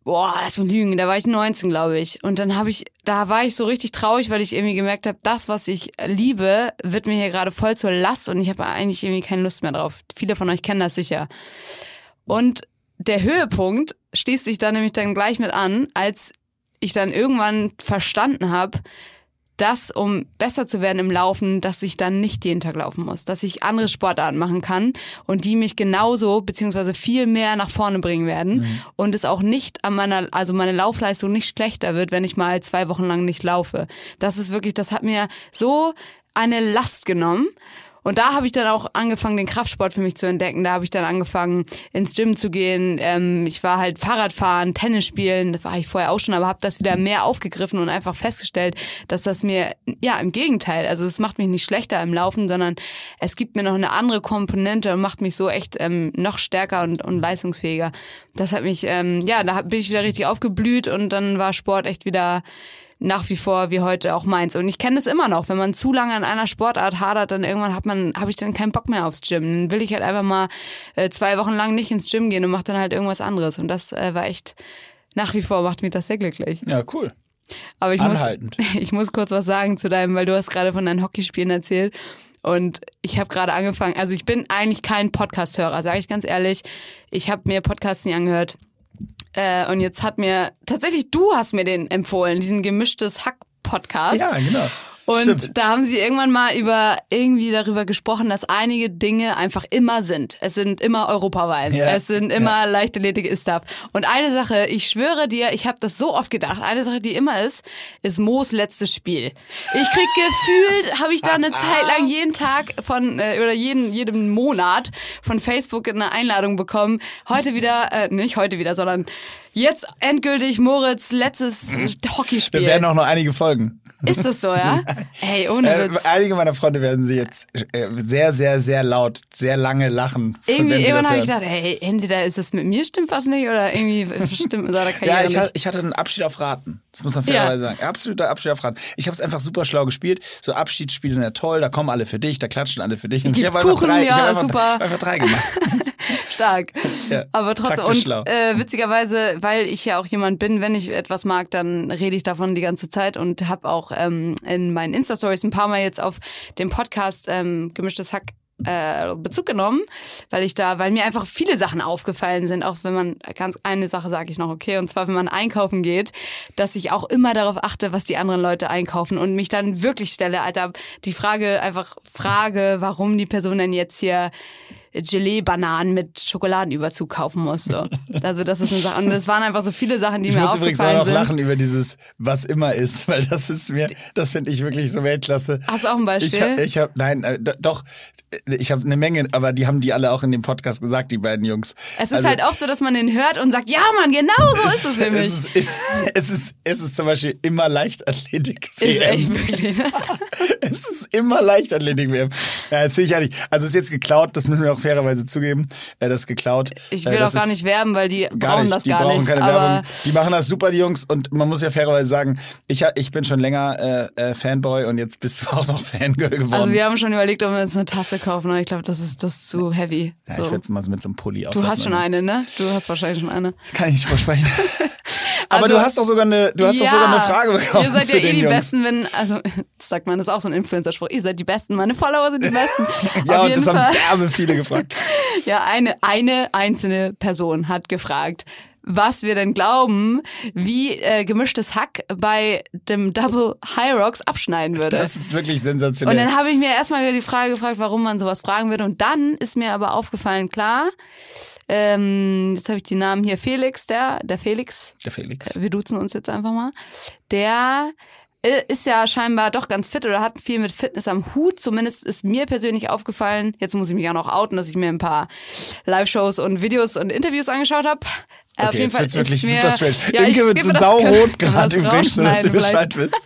Boah, lass mich lügen, da war ich 19, glaube ich. Und dann habe ich, da war ich so richtig traurig, weil ich irgendwie gemerkt habe, das, was ich liebe, wird mir hier gerade voll zur Last und ich habe eigentlich irgendwie keine Lust mehr drauf. Viele von euch kennen das sicher. Und der Höhepunkt schließt sich dann nämlich dann gleich mit an, als ich dann irgendwann verstanden habe, dass, um besser zu werden im Laufen, dass ich dann nicht jeden Tag laufen muss, dass ich andere Sportarten machen kann und die mich genauso beziehungsweise viel mehr nach vorne bringen werden mhm. und es auch nicht an meiner, also meine Laufleistung nicht schlechter wird, wenn ich mal zwei Wochen lang nicht laufe. Das ist wirklich, das hat mir so eine Last genommen und da habe ich dann auch angefangen, den Kraftsport für mich zu entdecken. Da habe ich dann angefangen, ins Gym zu gehen. Ähm, ich war halt Fahrradfahren, Tennis spielen. Das war ich vorher auch schon, aber habe das wieder mehr aufgegriffen und einfach festgestellt, dass das mir, ja, im Gegenteil, also es macht mich nicht schlechter im Laufen, sondern es gibt mir noch eine andere Komponente und macht mich so echt ähm, noch stärker und, und leistungsfähiger. Das hat mich, ähm, ja, da bin ich wieder richtig aufgeblüht und dann war Sport echt wieder nach wie vor wie heute auch meins. Und ich kenne das immer noch. Wenn man zu lange an einer Sportart hadert, dann irgendwann hat man, habe ich dann keinen Bock mehr aufs Gym. Dann will ich halt einfach mal äh, zwei Wochen lang nicht ins Gym gehen und mache dann halt irgendwas anderes. Und das äh, war echt, nach wie vor macht mich das sehr glücklich. Ja, cool. Aber ich Anhaltend. muss, ich muss kurz was sagen zu deinem, weil du hast gerade von deinen Hockeyspielen erzählt. Und ich habe gerade angefangen, also ich bin eigentlich kein Podcast-Hörer, sage ich ganz ehrlich. Ich habe mir Podcasts nie angehört. Äh, und jetzt hat mir, tatsächlich du hast mir den empfohlen, diesen gemischtes Hack-Podcast. Ja, genau. Und Stimmt. da haben sie irgendwann mal über irgendwie darüber gesprochen, dass einige Dinge einfach immer sind. Es sind immer Europawahlen. Ja. Es sind immer ja. Leichtathletik ist stuff. Und eine Sache, ich schwöre dir, ich habe das so oft gedacht, eine Sache, die immer ist, ist Moos letztes Spiel. Ich krieg gefühlt, habe ich da eine Zeit lang jeden Tag von äh, oder jeden jeden Monat von Facebook eine Einladung bekommen. Heute wieder, äh, nicht heute wieder, sondern Jetzt endgültig Moritz letztes Hockeyspiel. Wir werden auch noch einige Folgen. Ist das so, ja? Hey, ohne äh, Witz. einige meiner Freunde werden sie jetzt äh, sehr, sehr, sehr laut, sehr lange lachen. Irgendwie, irgendwann habe ich gedacht, hey, entweder ist es mit mir stimmt was nicht oder irgendwie stimmt mit seiner Karriere Ja, ich, nicht. ich hatte einen Abschied auf Raten. Das muss man fairerweise ja. sagen. Absoluter Abschied auf Raten. Ich habe es einfach super schlau gespielt. So Abschiedsspiele sind ja toll, da kommen alle für dich, da klatschen alle für dich. Und ich habe einfach drei, ja, ich hab super. einfach drei gemacht. Stark. Ja, Aber trotzdem, und äh, witzigerweise, weil ich ja auch jemand bin, wenn ich etwas mag, dann rede ich davon die ganze Zeit und habe auch ähm, in meinen Insta-Stories ein paar Mal jetzt auf dem Podcast ähm, Gemischtes Hack äh, Bezug genommen, weil ich da, weil mir einfach viele Sachen aufgefallen sind, auch wenn man ganz eine Sache sage ich noch okay, und zwar wenn man einkaufen geht, dass ich auch immer darauf achte, was die anderen Leute einkaufen und mich dann wirklich stelle, Alter, die Frage einfach frage, warum die Person denn jetzt hier Gelee-Bananen mit Schokoladenüberzug kaufen muss. So. Also das ist eine Sache. Und es waren einfach so viele Sachen, die ich mir aufgefallen sind. Ich muss übrigens auch noch lachen über dieses was immer ist, weil das ist mir, das finde ich wirklich so Weltklasse. Hast du auch ein Beispiel? Ich habe, ich hab, nein, äh, doch, ich habe eine Menge, aber die haben die alle auch in dem Podcast gesagt, die beiden Jungs. Es ist also, halt oft so, dass man den hört und sagt, ja Mann, genau so ist es nämlich. Es ist, es ist, es ist zum Beispiel immer Leichtathletik. -WM. Ist echt wirklich. Ne? es ist immer Leichtathletik WM. Ja, das sehe ich nicht. Also es ist jetzt geklaut, das müssen wir auch fairerweise zugeben, äh, das geklaut. Ich will äh, auch gar nicht werben, weil die brauchen nicht, das die gar brauchen nicht. keine Werbung. Die machen das super, die Jungs. Und man muss ja fairerweise sagen, ich, ich bin schon länger äh, äh, Fanboy und jetzt bist du auch noch Fangirl geworden. Also wir haben schon überlegt, ob wir uns eine Tasse kaufen, aber ich glaube, das ist das ist zu heavy. Ja, so. ich werde es mal mit so einem Pulli Du hast schon eine, ne? Du hast wahrscheinlich schon eine. Kann ich nicht drüber sprechen. Aber also, du hast doch sogar eine, du hast ja, doch sogar eine Frage bekommen. Ihr seid ja eh die Jungs. Besten, wenn, also, das sagt man, das ist auch so ein Influencer-Spruch. Ihr seid die Besten, meine Follower sind die Besten. ja, Auf und das Fall. haben derbe viele gefragt. ja, eine, eine einzelne Person hat gefragt, was wir denn glauben, wie äh, gemischtes Hack bei dem Double High Rocks abschneiden würde. Das ist wirklich sensationell. Und dann habe ich mir erstmal die Frage gefragt, warum man sowas fragen würde. Und dann ist mir aber aufgefallen, klar, ähm, jetzt habe ich die Namen hier, Felix, der, der Felix. Der Felix. Wir duzen uns jetzt einfach mal. Der äh, ist ja scheinbar doch ganz fit oder hat viel mit Fitness am Hut. Zumindest ist mir persönlich aufgefallen, jetzt muss ich mich auch noch outen, dass ich mir ein paar Live-Shows und Videos und Interviews angeschaut habe. Okay, Auf jeden jetzt Fall wird's wirklich mir, super strange. Ja, Inge wird so saurot gerade übrigens, dass du Bescheid wisst.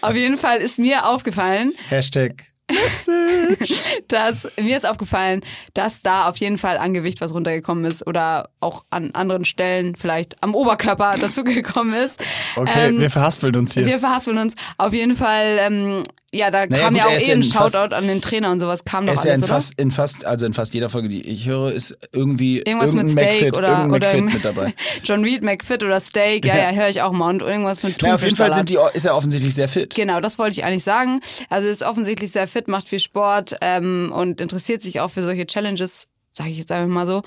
Auf jeden Fall ist mir aufgefallen, Hashtag Message. dass mir ist aufgefallen, dass da auf jeden Fall an Gewicht was runtergekommen ist oder auch an anderen Stellen vielleicht am Oberkörper dazugekommen ist. Okay, Ähm, wir verhaspeln uns hier. Wir verhaspeln uns. Auf jeden Fall, ähm, ja, da Naja, kam gut, ja auch eh ja ein Shoutout an den Trainer und sowas, kam doch ist ja alles, in oder? fast, in fast, also in fast jeder Folge, die ich höre, ist irgendwie Irgendwas mit Steak McFit, oder, oder McFit mit dabei. John Reed, McFit oder Steak, ja, ja, Ja. höre ich auch mal. Und irgendwas mit Na, auf jeden Fall sind die, ist er offensichtlich sehr fit. Genau, das wollte ich eigentlich sagen. Also ist offensichtlich sehr fit, macht viel Sport ähm, und interessiert sich auch für solche Challenges, sage ich jetzt einfach mal so.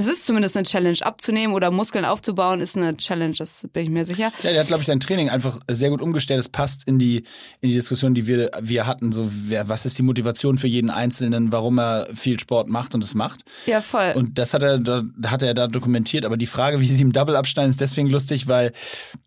Es ist zumindest eine Challenge. Abzunehmen oder Muskeln aufzubauen ist eine Challenge, das bin ich mir sicher. Ja, der hat, glaube ich, sein Training einfach sehr gut umgestellt. Es passt in die, in die Diskussion, die wir, wir hatten. So, wer, was ist die Motivation für jeden Einzelnen, warum er viel Sport macht und es macht? Ja, voll. Und das hat er, da, hat er da dokumentiert. Aber die Frage, wie sie im Double abschneiden, ist deswegen lustig, weil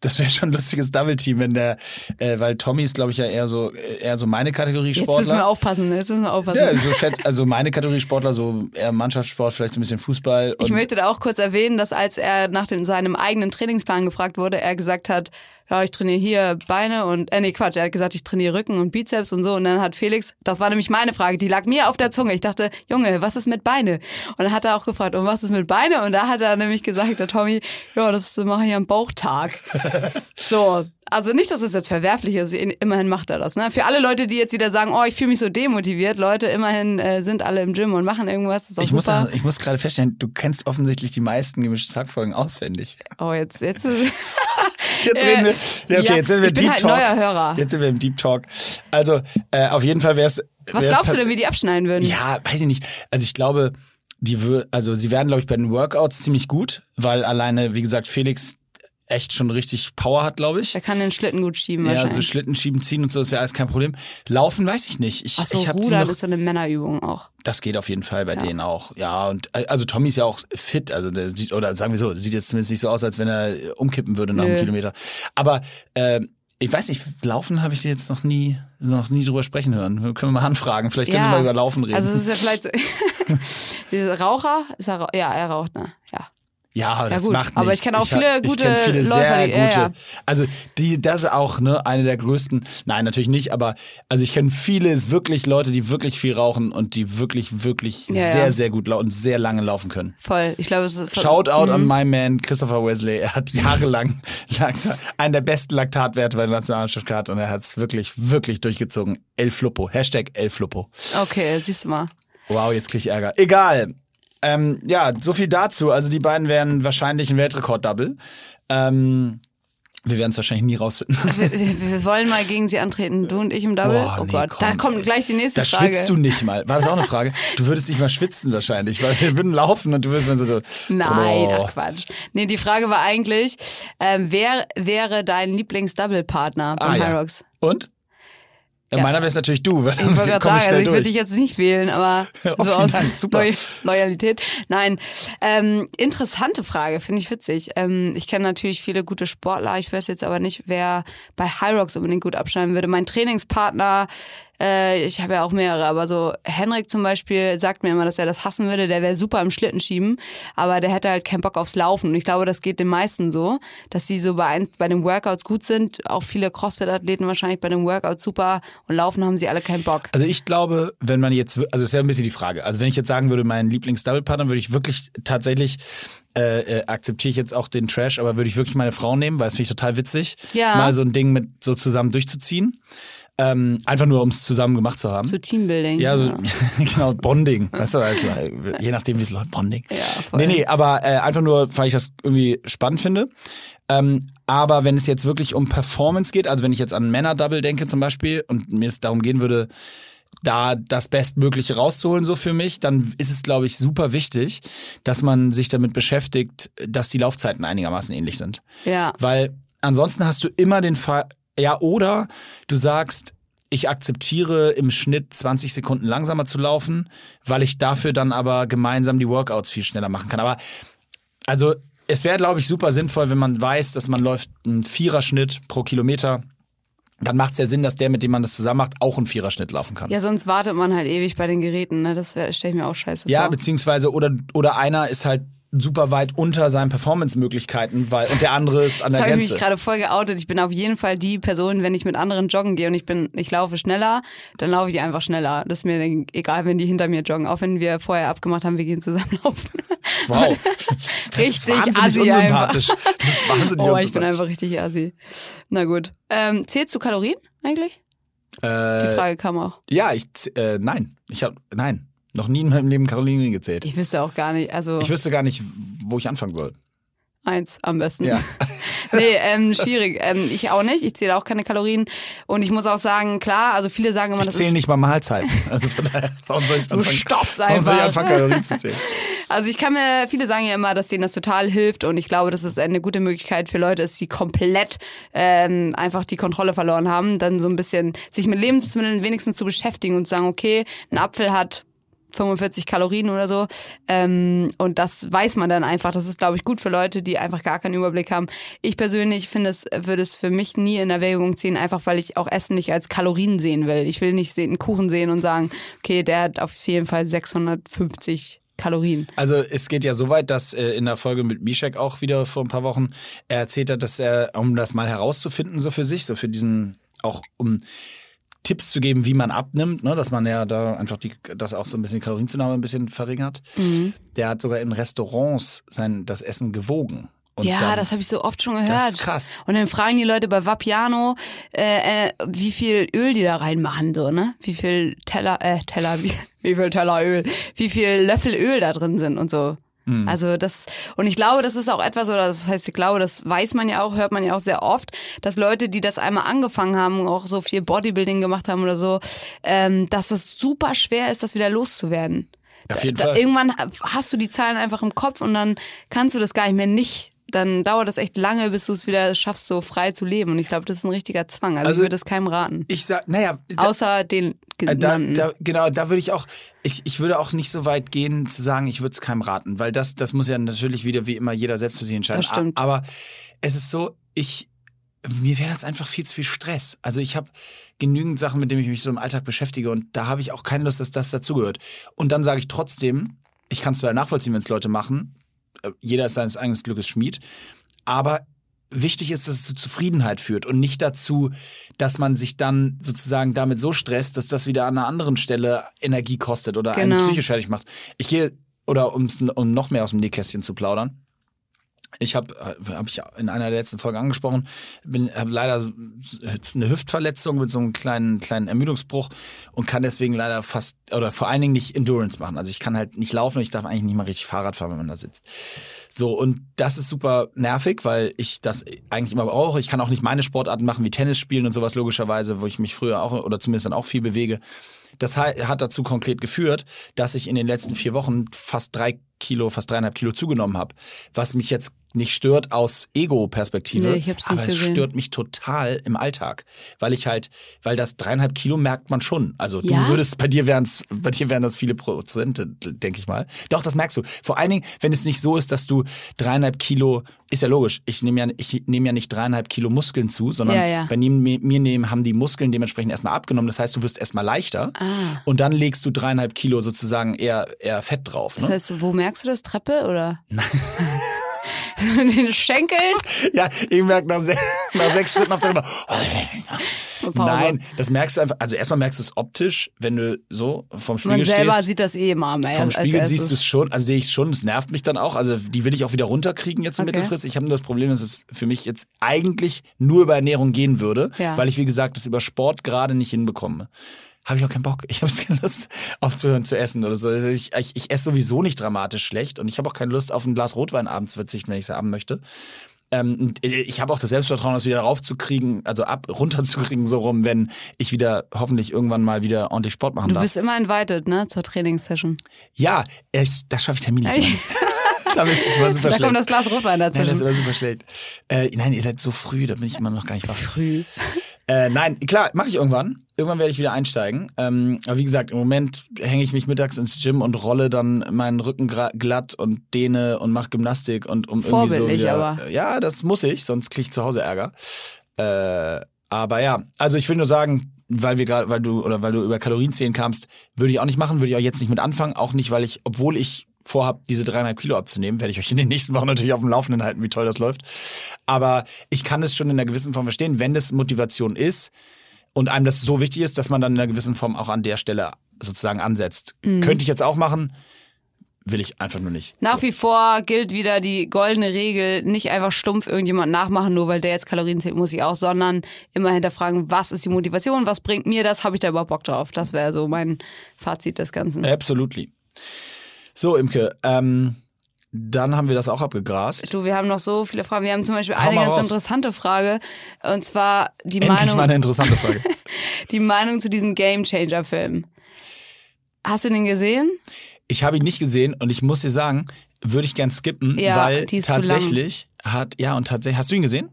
das wäre schon ein lustiges Double-Team, wenn der, äh, weil Tommy ist, glaube ich, ja eher so, eher so meine Kategorie Jetzt Sportler. müssen wir aufpassen, jetzt müssen wir aufpassen. ja, so schätzt, also meine Kategorie Sportler, so eher Mannschaftssport, vielleicht so ein bisschen Fußball. Ich und- möchte da auch kurz erwähnen, dass als er nach dem, seinem eigenen Trainingsplan gefragt wurde, er gesagt hat, ja, ich trainiere hier Beine und, äh, nee, Quatsch, er hat gesagt, ich trainiere Rücken und Bizeps und so. Und dann hat Felix, das war nämlich meine Frage, die lag mir auf der Zunge. Ich dachte, Junge, was ist mit Beine? Und dann hat er auch gefragt, und was ist mit Beine? Und da hat er nämlich gesagt, der Tommy, ja, das mache ich am Bauchtag. so. Also nicht, dass es jetzt verwerflich ist, immerhin macht er das. Ne? Für alle Leute, die jetzt wieder sagen, oh, ich fühle mich so demotiviert, Leute, immerhin äh, sind alle im Gym und machen irgendwas. Ich muss, super. ich muss gerade feststellen, du kennst offensichtlich die meisten gemischtes Hackfolgen auswendig. Oh, jetzt, jetzt ist Jetzt Äh, reden wir, ja, okay, ja, jetzt sind wir ich bin Deep halt Talk. neuer Hörer. Jetzt sind wir im Deep Talk. Also, äh, auf jeden Fall wäre es. Was glaubst du denn, wie die abschneiden würden? Ja, weiß ich nicht. Also ich glaube, die also sie werden, glaube ich, bei den Workouts ziemlich gut, weil alleine, wie gesagt, Felix echt schon richtig Power hat, glaube ich. Der kann den Schlitten gut schieben Ja, so. Schlitten schieben, ziehen und so, das wäre alles kein Problem. Laufen weiß ich nicht. Ich, Ach so, ich Rudern noch, ist so eine Männerübung auch. das geht auf jeden Fall bei denen auch. Ja, und äh, also Tommy ist ja auch fit, also der sieht, oder sagen wir so, sieht jetzt zumindest nicht so aus, als wenn er umkippen würde nach einem Nö. Kilometer. Aber äh, ich weiß nicht, Laufen habe ich sie jetzt noch nie, noch nie drüber sprechen hören. Können wir mal anfragen, vielleicht können ja. Sie mal über Laufen reden. Also es ist ja vielleicht Raucher, ist er, ja, er raucht, ne? Ja. Ja, aber das gut, macht nichts. aber ich kenne auch viele hab- gute ich viele Läufer, sehr die- ja, gute. ja. Also die, das ist auch ne eine der größten. Nein, natürlich nicht. Aber also ich kenne viele wirklich Leute, die wirklich viel rauchen und die wirklich wirklich Ja, sehr ja. sehr gut lau- und sehr lange laufen können. Voll. Ich glaube, es ist Shoutout Mhm. an my man Christopher Wesley. Er hat jahrelang Laktat, einen der besten Laktatwerte bei der Nationalmannschaft gehabt und er hat es wirklich wirklich durchgezogen. El Fluppo. Hashtag El Fluppo. Okay, siehst du mal. Wow, jetzt krieg ich Ärger. Egal. Ähm, ja, so viel dazu. Also die beiden werden wahrscheinlich ein Weltrekord-Double. Ähm, wir werden es wahrscheinlich nie rausfinden. Wir, wir wir wollen mal gegen sie antreten, du und ich im Double. Boah, oh nee, Gott, komm, da kommt gleich die nächste Da Frage. schwitzt du nicht mal. War das auch eine Frage? Du würdest nicht mal schwitzen wahrscheinlich, weil wir würden laufen und du würdest mir so. Nein, Boah. ach Quatsch. Nee, die Frage war eigentlich, ähm, wer wäre dein Lieblings-Double-Partner beim Ah, High ja. Und? Ja. Meiner wäre es natürlich du, weil Ich wollte gerade ich sagen, also ich würde dich jetzt nicht wählen, aber so aus Dank, super. Loy Loyalität. Nein, ähm, interessante Frage, finde ich witzig. Ähm, ich kenne natürlich viele gute Sportler, ich weiß jetzt aber nicht, wer bei High Rocks unbedingt gut abschneiden würde. Mein Trainingspartner, äh, ich habe ja auch mehrere, aber so Henrik zum Beispiel sagt mir immer, dass er das hassen würde. Der wäre super im Schlitten schieben, aber der hätte halt keinen Bock aufs Laufen. Und ich glaube, das geht den meisten so, dass sie so bei, ein, bei den Workouts gut sind. Auch viele Crossfit-Athleten wahrscheinlich bei den Workouts super und Laufen haben sie alle keinen Bock. Also ich glaube, wenn man jetzt, also ist ja ein bisschen die Frage. Also wenn ich jetzt sagen würde, mein Lieblings-Double-Partner, würde ich wirklich tatsächlich, äh, äh, akzeptiere ich jetzt auch den Trash, aber würde ich wirklich meine Frau nehmen, weil es finde ich total witzig, Ja. mal so ein Ding mit so zusammen durchzuziehen. Ähm, einfach nur, um es zusammen gemacht zu haben. So Teambuilding. Ja, so, genau, Bonding. Weißt du, also, je nachdem, wie es läuft, Bonding. Ja, voll. Nee, nee, aber äh, einfach nur, weil ich das irgendwie spannend finde. Ähm, aber wenn es jetzt wirklich um Performance geht, also wenn ich jetzt an Männer-Double denke zum Beispiel und mir es darum gehen würde, da das Bestmögliche rauszuholen, so für mich, dann ist es, glaube ich, super wichtig, dass man sich damit beschäftigt, dass die Laufzeiten einigermaßen ähnlich sind. Ja. Weil ansonsten hast du immer den Fall, ja, oder du sagst, ich akzeptiere im Schnitt 20 Sekunden langsamer zu laufen, weil ich dafür dann aber gemeinsam die Workouts viel schneller machen kann. Aber also es wäre, glaube ich, super sinnvoll, wenn man weiß, dass man läuft einen Viererschnitt pro Kilometer. Dann macht es ja Sinn, dass der, mit dem man das zusammen macht, auch einen Viererschnitt laufen kann. Ja, sonst wartet man halt ewig bei den Geräten, ne? Das stelle ich mir auch scheiße Ja, vor. beziehungsweise oder oder einer ist halt super weit unter seinen Performance-Möglichkeiten, weil und der andere ist an Das der habe ich mich gerade voll geoutet. Ich bin auf jeden Fall die Person, wenn ich mit anderen joggen gehe und ich bin, ich laufe schneller, dann laufe ich einfach schneller. Das ist mir egal, wenn die hinter mir joggen, auch wenn wir vorher abgemacht haben, wir gehen zusammen laufen. Wow. Das ist Richtig wahnsinnig assi unsympathisch. Das ist wahnsinnig Oh, ich bin unsympathisch. einfach richtig assi. Na gut. Ähm, zählst du Kalorien eigentlich? Die Äh, Frage kam auch. ja, ich äh, nein, ich habe nein, noch nie in meinem Leben Kalorien gezählt. Ich wüsste auch gar nicht, also Ich wüsste gar nicht, wo ich anfangen soll. eins am besten. Ja. nee, ähm, schwierig. Ähm, ich auch nicht. Ich zähle auch keine Kalorien. Und ich muss auch sagen, klar, also viele sagen immer, Ich das zähle nicht mal Mahlzeiten. Also von daher, warum soll ich anfangen, stoppst warum soll ich einfach. anfangen Kalorien zu zählen? Also ich kann mir, viele sagen ja immer, dass denen das total hilft und ich glaube, dass es eine gute Möglichkeit für Leute ist, die komplett ähm, einfach die Kontrolle verloren haben, dann so ein bisschen sich mit Lebensmitteln wenigstens zu beschäftigen und zu sagen, okay, ein Apfel hat 45 Kalorien oder so. Ähm, und das weiß man dann einfach. Das ist, glaube ich, gut für Leute, die einfach gar keinen Überblick haben. Ich persönlich finde es, würde es für mich nie in Erwägung ziehen, einfach weil ich auch Essen nicht als Kalorien sehen will. Ich will nicht einen Kuchen sehen und sagen, okay, der hat auf jeden Fall 650 Kalorien. Also es geht ja so weit, dass äh, in der Folge mit Mishek auch wieder vor ein paar Wochen er erzählt hat, dass er, um das mal herauszufinden, so für sich, so für diesen, auch um Tipps zu geben, wie man abnimmt, ne, dass man ja da einfach die, das auch so ein bisschen die Kalorienzunahme ein bisschen verringert. Mhm. Der hat sogar in Restaurants sein, das Essen gewogen. Und ja, dann, das habe ich so oft schon gehört. Das ist krass. Und dann fragen die Leute bei Vapiano, äh, äh, wie viel Öl die da reinmachen, so, ne? Wie viel Teller, äh, Teller, wie, wie viel Teller Öl, wie viel Löffel Öl da drin sind und so. Mhm. Also das, und ich glaube, das ist auch etwas, oder das heißt, ich glaube, das weiß man ja auch, hört man ja auch sehr oft, dass Leute, die das einmal angefangen haben, auch so viel Bodybuilding gemacht haben oder so, ähm, dass es super schwer ist, das wieder loszuwerden. Auf jeden da, Fall. Irgendwann hast du die Zahlen einfach im Kopf und dann kannst du das gar nicht mehr nicht dann dauert das echt lange, bis du es wieder schaffst, so frei zu leben. Und ich glaube, das ist ein richtiger Zwang. Also, also ich würde es keinem raten. Ich sag, naja. Da, Außer den. Da, da, genau, da würde ich auch, ich, ich würde auch nicht so weit gehen zu sagen, ich würde es keinem raten, weil das, das muss ja natürlich wieder wie immer jeder selbst für sich entscheiden. Das stimmt. Aber es ist so, ich, mir wäre das einfach viel zu viel Stress. Also ich habe genügend Sachen, mit denen ich mich so im Alltag beschäftige und da habe ich auch keine Lust, dass das dazugehört. Und dann sage ich trotzdem, ich kann es total nachvollziehen, wenn es Leute machen, äh, jeder ist seines eigenen Glückes Schmied. Aber wichtig ist, dass es zu Zufriedenheit führt und nicht dazu, dass man sich dann sozusagen damit so stresst, dass das wieder an einer anderen Stelle Energie kostet oder genau. einen psychisch fertig macht. Ich gehe, oder um noch mehr aus dem Nähkästchen zu plaudern, ich habe, äh, habe ich in einer der letzten Folgen angesprochen, bin habe leider eine Hüftverletzung mit so einem kleinen kleinen Ermüdungsbruch und kann deswegen leider fast oder vor allen Dingen nicht Endurance machen. Also ich kann halt nicht laufen und ich darf eigentlich nicht mal richtig Fahrrad fahren, wenn man da sitzt. So und das ist super nervig, weil ich das eigentlich immer brauche. Ich kann auch nicht meine Sportarten machen wie Tennis spielen und sowas logischerweise, wo ich mich früher auch oder zumindest dann auch viel bewege. Das hat dazu konkret geführt, dass ich in den letzten vier Wochen fast drei Kilo, fast dreieinhalb Kilo zugenommen habe, was mich jetzt nicht stört aus Ego-Perspektive, nee, aber es stört mich total im Alltag, weil ich halt, weil das dreieinhalb Kilo merkt man schon. Also ja? du würdest, bei dir wären es, bei dir wären das viele Prozente, denke ich mal. Doch, das merkst du. Vor allen Dingen, wenn es nicht so ist, dass du dreieinhalb Kilo, ist ja logisch, ich nehme ja, ich nehme ja nicht dreieinhalb Kilo Muskeln zu, sondern ja, ja. bei mir, mir nehmen, haben die Muskeln dementsprechend erstmal abgenommen. Das heißt, du wirst erstmal leichter ah. und dann legst du dreieinhalb Kilo sozusagen eher, eher Fett drauf. Ne? Das heißt, wo merkst du das? Treppe oder? In den Schenkeln. Ja, ich merke nach, se nach sechs Schritten auf der Treppe. Nein, das merkst du einfach. Also erstmal merkst du es optisch, wenn du so vom Spiegel Man stehst. selber sieht das eh immer. Vom Spiegel siehst du es schon, also sehe ich es schon, das nervt mich dann auch. Also die will ich auch wieder runterkriegen jetzt im Okay. mittelfristig. Ich habe nur das Problem, dass es für mich jetzt eigentlich nur über Ernährung gehen würde, Ja. weil ich, wie gesagt, das über Sport gerade nicht hinbekomme. Habe ich auch keinen Bock. Ich habe keine Lust aufzuhören zu essen oder so. Also ich, ich, ich esse sowieso nicht dramatisch schlecht und ich habe auch keine Lust auf ein Glas Rotwein abends zu verzichten, wenn ich es haben möchte. Ähm, und ich habe auch das Selbstvertrauen, das wieder raufzukriegen, also ab runterzukriegen so rum, wenn ich wieder hoffentlich irgendwann mal wieder ordentlich Sport machen Du darf. bist immer invited, ne, zur Trainingssession. Ja, ich, das schaffe ich terminlich immer nicht. Damit ist es immer super da schlecht. kommt das Glas Rotwein Nein, das ist immer super schlecht. Äh, nein, ihr seid so früh, da bin ich immer noch gar nicht wach. Früh. Äh, nein, klar, mache ich irgendwann. Irgendwann werde ich wieder einsteigen. Ähm, aber wie gesagt, im Moment hänge ich mich mittags ins Gym und rolle dann meinen Rücken glatt und dehne und mache Gymnastik und um irgendwie so wieder. aber. Ja, das muss ich, sonst kriege ich zu Hause Ärger. Äh, aber ja, also ich will nur sagen, weil wir gerade, weil du oder weil du über Kalorienzählen kamst, würde ich auch nicht machen, würde ich auch jetzt nicht mit anfangen, auch nicht, weil ich, obwohl ich vorhab, diese dreieinhalb Kilo abzunehmen, werde ich euch in den nächsten Wochen natürlich auf dem Laufenden halten, wie toll das läuft. Aber ich kann es schon in einer gewissen Form verstehen, wenn das Motivation ist und einem das so wichtig ist, dass man dann in einer gewissen Form auch an der Stelle sozusagen ansetzt. Könnte ich jetzt auch machen, will ich einfach nur nicht. Nach wie vor gilt wieder die goldene Regel, nicht einfach stumpf irgendjemand nachmachen, nur weil der jetzt Kalorien zählt, muss ich auch, sondern immer hinterfragen, was ist die Motivation, was bringt mir das, habe ich da überhaupt Bock drauf? Das wäre so mein Fazit des Ganzen. Absolutely. So, Imke, ähm, dann haben wir das auch abgegrast. Du, wir haben noch so viele Fragen. Wir haben zum Beispiel Hau eine ganz raus. interessante Frage. Und zwar die Endlich Meinung, mal eine interessante Frage. die Meinung zu diesem Game Changer Film. Hast du den gesehen? Ich habe ihn nicht gesehen und ich muss dir sagen, würde ich gern skippen, Ja, weil tatsächlich hat, ja, und tatsächlich, hast du ihn gesehen?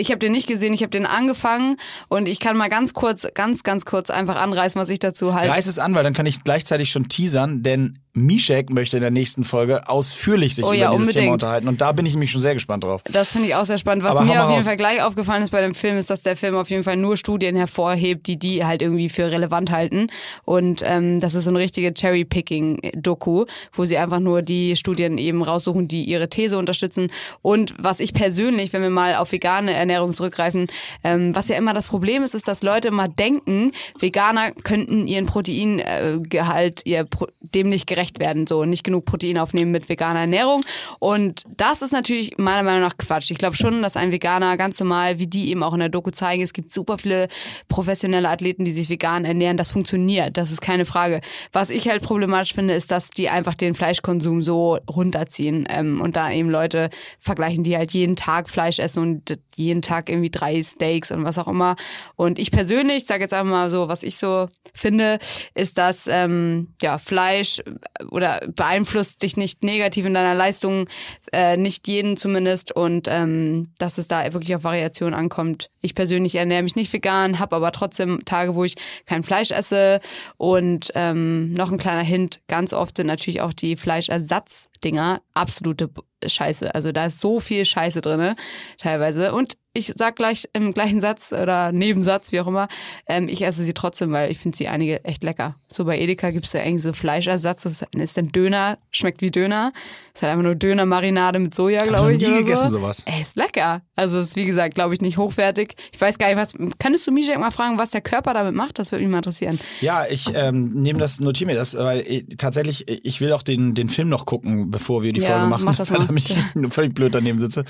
Ich habe den nicht gesehen, ich habe den angefangen und ich kann mal ganz kurz, ganz, ganz kurz einfach anreißen, was ich dazu halte. Reiß es an, weil dann kann ich gleichzeitig schon teasern, denn Mishek möchte in der nächsten Folge ausführlich sich Oh über ja, dieses unbedingt. Thema unterhalten und da bin ich nämlich schon sehr gespannt drauf. Das finde ich auch sehr spannend. Was Aber mir auf jeden raus. Fall gleich aufgefallen ist bei dem Film, ist, dass der Film auf jeden Fall nur Studien hervorhebt, die die halt irgendwie für relevant halten. Und ähm, das ist so eine richtige Cherry-Picking-Doku, wo sie einfach nur die Studien eben raussuchen, die ihre These unterstützen. Und was ich persönlich, wenn wir mal auf vegane Ernährung zurückgreifen, ähm, was ja immer das Problem ist, ist, dass Leute immer denken, Veganer könnten ihren Proteingehalt, ihr Pro dem nicht gerecht werden, so nicht genug Protein aufnehmen mit veganer Ernährung. Und das ist natürlich meiner Meinung nach Quatsch. Ich glaube schon, dass ein Veganer ganz normal, wie die eben auch in der Doku zeigen, es gibt super viele professionelle Athleten, die sich vegan ernähren. Das funktioniert, das ist keine Frage. Was ich halt problematisch finde, ist, dass die einfach den Fleischkonsum so runterziehen ähm, und da eben Leute vergleichen, die halt jeden Tag Fleisch essen und jeden Tag irgendwie drei Steaks und was auch immer. Und ich persönlich, ich sage jetzt einfach mal so, was ich so finde, ist, dass ähm, ja Fleisch äh, oder beeinflusst dich nicht negativ in deiner Leistung, äh, nicht jeden zumindest und ähm, dass es da wirklich auf Variation ankommt. Ich persönlich ernähre mich nicht vegan, habe aber trotzdem Tage, wo ich kein Fleisch esse und ähm, noch ein kleiner Hint, ganz oft sind natürlich auch die Fleischersatzdinger absolute Scheiße. Also da ist so viel Scheiße drinne teilweise und und ich sag gleich im gleichen Satz oder Nebensatz, wie auch immer, ähm, ich esse sie trotzdem, weil ich finde sie einige echt lecker. So bei Edeka gibt's ja irgendwie so Fleischersatz, das ist ein Döner, schmeckt wie Döner. Ist halt einfach nur Döner-Marinade mit Soja, glaube ich. nie oder gegessen, so. sowas. Ey, ist lecker. Also ist wie gesagt, glaube ich, nicht hochwertig. Ich weiß gar nicht, was. Könntest du Mijek mal fragen, was der Körper damit macht? Das würde mich mal interessieren. Ja, ich ähm, nehme das, notiere mir das, weil äh, tatsächlich, äh, ich will auch den, den Film noch gucken, bevor wir die Ja, Folge machen, mach das mal. damit ich völlig blöd daneben sitze.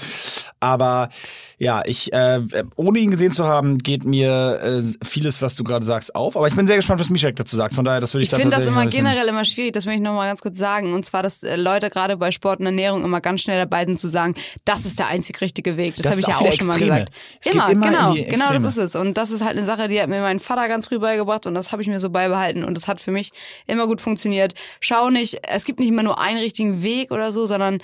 Aber ja, ich, äh, ohne ihn gesehen zu haben, geht mir äh, vieles, was du gerade sagst, auf. Aber ich bin sehr gespannt, was Mishak dazu sagt. Von daher, das würde ich, Ich finde das immer generell immer schwierig, das möchte ich nochmal ganz kurz sagen. Und zwar, dass äh, Leute gerade bei Sport und Ernährung immer ganz schnell dabei sind zu sagen, das ist der einzig richtige Weg. Das, Das habe ich ja auch auch schon mal gesagt. Es immer, immer genau, genau das ist es. Und das ist halt eine Sache, die hat mir mein Vater ganz früh beigebracht und das habe ich mir so beibehalten. Und das hat für mich immer gut funktioniert. Schau nicht, es gibt nicht immer nur einen richtigen Weg oder so, sondern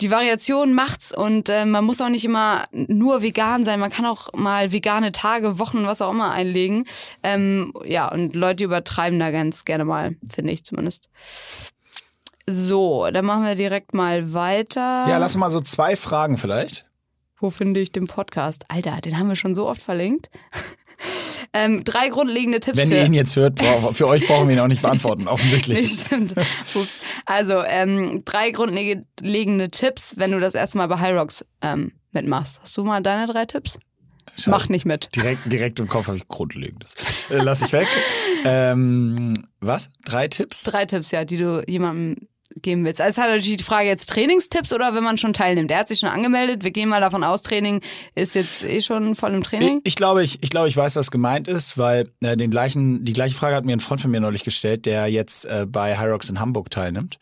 die Variation macht's und äh, man muss auch nicht immer nur vegan sein. Man kann auch mal vegane Tage, Wochen, was auch immer einlegen. Ähm, ja, und Leute übertreiben da ganz gerne mal, finde ich zumindest. So, dann machen wir direkt mal weiter. Ja, lass mal so zwei Fragen vielleicht. Wo finde ich den Podcast? Alter, den haben wir schon so oft verlinkt. Ähm, drei grundlegende Tipps Wenn für ihr ihn jetzt hört, für euch brauchen wir ihn auch nicht beantworten, offensichtlich. Nee, stimmt. Ups. Also, ähm, drei grundlegende Tipps, wenn du das erste Mal bei High Rocks ähm, mitmachst. Hast du mal deine drei Tipps? Schade. Mach nicht mit. Direkt, direkt im Kopf habe ich Grundlegendes. Äh, lass ich weg. ähm, was? Drei Tipps? Drei Tipps, ja, die du jemandem geben willst. Also hat natürlich die Frage jetzt Trainingstipps oder wenn man schon teilnimmt. Der hat sich schon angemeldet. Wir gehen mal davon aus, Training ist jetzt eh schon voll im Ich, Training. ich glaube, ich, ich glaube, ich weiß, was gemeint ist, weil äh, den gleichen, die gleiche Frage hat mir ein Freund von mir neulich gestellt, der jetzt äh, bei Hyrox in Hamburg teilnimmt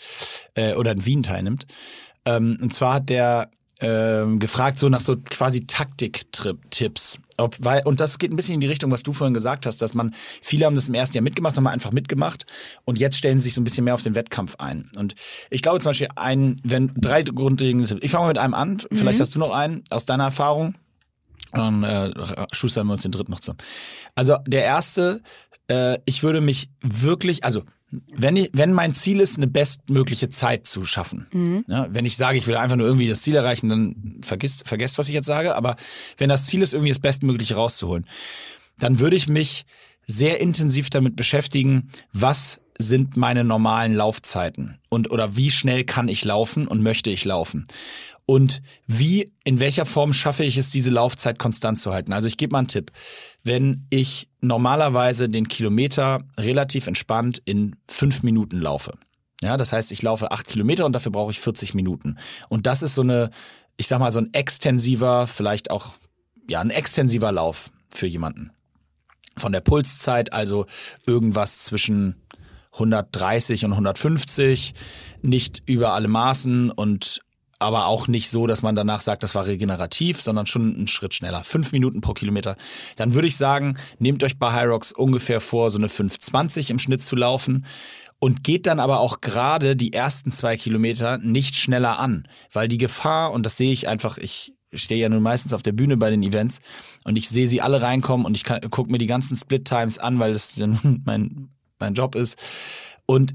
äh, oder in Wien teilnimmt. Ähm, und zwar hat der ähm, gefragt so nach so quasi Taktik-Tipps. Ob, weil, und das geht ein bisschen in die Richtung, was du vorhin gesagt hast, dass man, viele haben das im ersten Jahr mitgemacht, haben einfach mitgemacht und jetzt stellen sie sich so ein bisschen mehr auf den Wettkampf ein. Und ich glaube zum Beispiel ein, wenn drei grundlegende Tipps. Ich fange mal mit einem an, vielleicht hast du noch einen aus deiner Erfahrung. Und dann äh, schustern wir uns den dritten noch zusammen. Also der erste, äh, ich würde mich wirklich, also wenn ich, wenn mein Ziel ist, eine bestmögliche Zeit zu schaffen. Ja, wenn ich sage, ich will einfach nur irgendwie das Ziel erreichen, dann vergisst, vergesst, was ich jetzt sage. Aber wenn das Ziel ist, irgendwie das Bestmögliche rauszuholen, dann würde ich mich sehr intensiv damit beschäftigen, was sind meine normalen Laufzeiten und oder wie schnell kann ich laufen und möchte ich laufen und wie in welcher Form schaffe ich es diese Laufzeit konstant zu halten. Also ich gebe mal einen Tipp. Wenn ich normalerweise den Kilometer relativ entspannt in fünf Minuten laufe, ja, das heißt, ich laufe acht Kilometer und dafür brauche ich 40 Minuten. Und das ist so eine, ich sag mal, so ein extensiver, vielleicht auch, ja, ein extensiver Lauf für jemanden. Von der Pulszeit, also irgendwas zwischen 130 und 150, nicht über alle Maßen und aber auch nicht so, dass man danach sagt, das war regenerativ, sondern schon einen Schritt schneller. Fünf Minuten pro Kilometer. Dann würde ich sagen, nehmt euch bei Hyrox ungefähr vor, so eine 520 im Schnitt zu laufen und geht dann aber auch gerade die ersten zwei Kilometer nicht schneller an, weil die Gefahr, und das sehe ich einfach, ich stehe ja nun meistens auf der Bühne bei den Events und ich sehe sie alle reinkommen und ich gucke mir die ganzen Split-Times an, weil das mein, mein Job ist. Und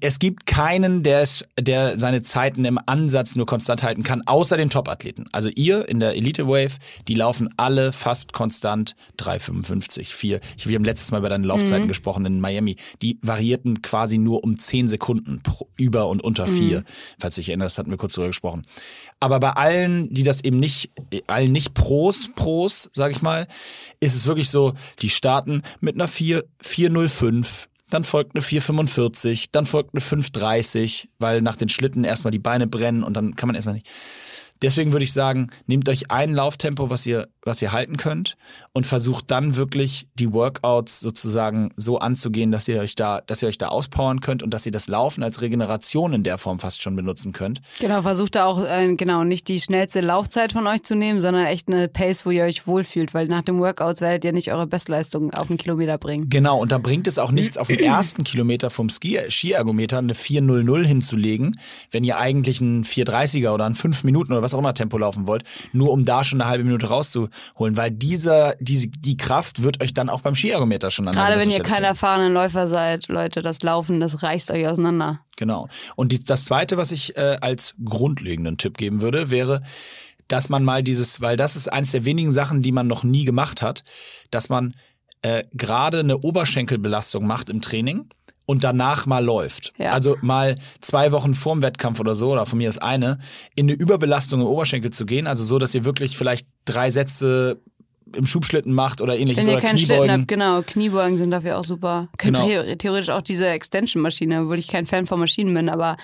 es gibt keinen, der, der seine Zeiten im Ansatz nur konstant halten kann, außer den Top-Athleten. Also ihr in der Elite Wave, die laufen alle fast konstant 3,55, 4. Ich habe letztes Mal über deine Laufzeiten mhm. gesprochen in Miami. Die variierten quasi nur um 10 Sekunden pro, über und unter 4. Mhm. Falls du dich erinnerst, hatten wir kurz darüber gesprochen. Aber bei allen, die das eben nicht, allen nicht Pros, Pros, sag ich mal, ist es wirklich so, die starten mit einer 4, 405, dann folgt eine 4,45, dann folgt eine 5,30, weil nach den Schlitten erstmal die Beine brennen und dann kann man erstmal nicht. Deswegen würde ich sagen, nehmt euch ein Lauftempo, was ihr, was ihr halten könnt und versucht dann wirklich die Workouts sozusagen so anzugehen, dass ihr euch da, dass ihr euch da auspowern könnt und dass ihr das Laufen als Regeneration in der Form fast schon benutzen könnt. Genau, versucht da auch, äh, genau, nicht die schnellste Laufzeit von euch zu nehmen, sondern echt eine Pace, wo ihr euch wohlfühlt, weil nach dem Workouts werdet ihr nicht eure Bestleistung auf einen Kilometer bringen. Genau, und da bringt es auch nichts, auf den ersten Kilometer vom Ski, Skiergometer eine 4.00 hinzulegen, wenn ihr eigentlich einen 4.30er oder einen 5 Minuten oder was auch immer Tempo laufen wollt, nur um da schon eine halbe Minute rauszuholen, weil dieser, diese, die Kraft wird euch dann auch beim Skiergometer schon an Gerade wenn ihr kein erfahrener Läufer seid, Leute, das Laufen, das reißt euch auseinander. Genau. Und die, das zweite, was ich äh, als grundlegenden Tipp geben würde, wäre, dass man mal dieses, weil das ist eines der wenigen Sachen, die man noch nie gemacht hat, dass man äh, gerade eine Oberschenkelbelastung macht im Training und danach mal läuft. Ja. Also mal zwei Wochen vorm Wettkampf oder so, oder von mir ist eine, in eine Überbelastung im Oberschenkel zu gehen, also so, dass ihr wirklich vielleicht drei Sätze im Schubschlitten macht oder ähnliches. Wenn ihr oder keinen Kniebeugen. Schlitten habt, genau. Kniebeugen sind dafür auch super. Genau. theoretisch auch diese Extension-Maschine, obwohl ich kein Fan von Maschinen bin, aber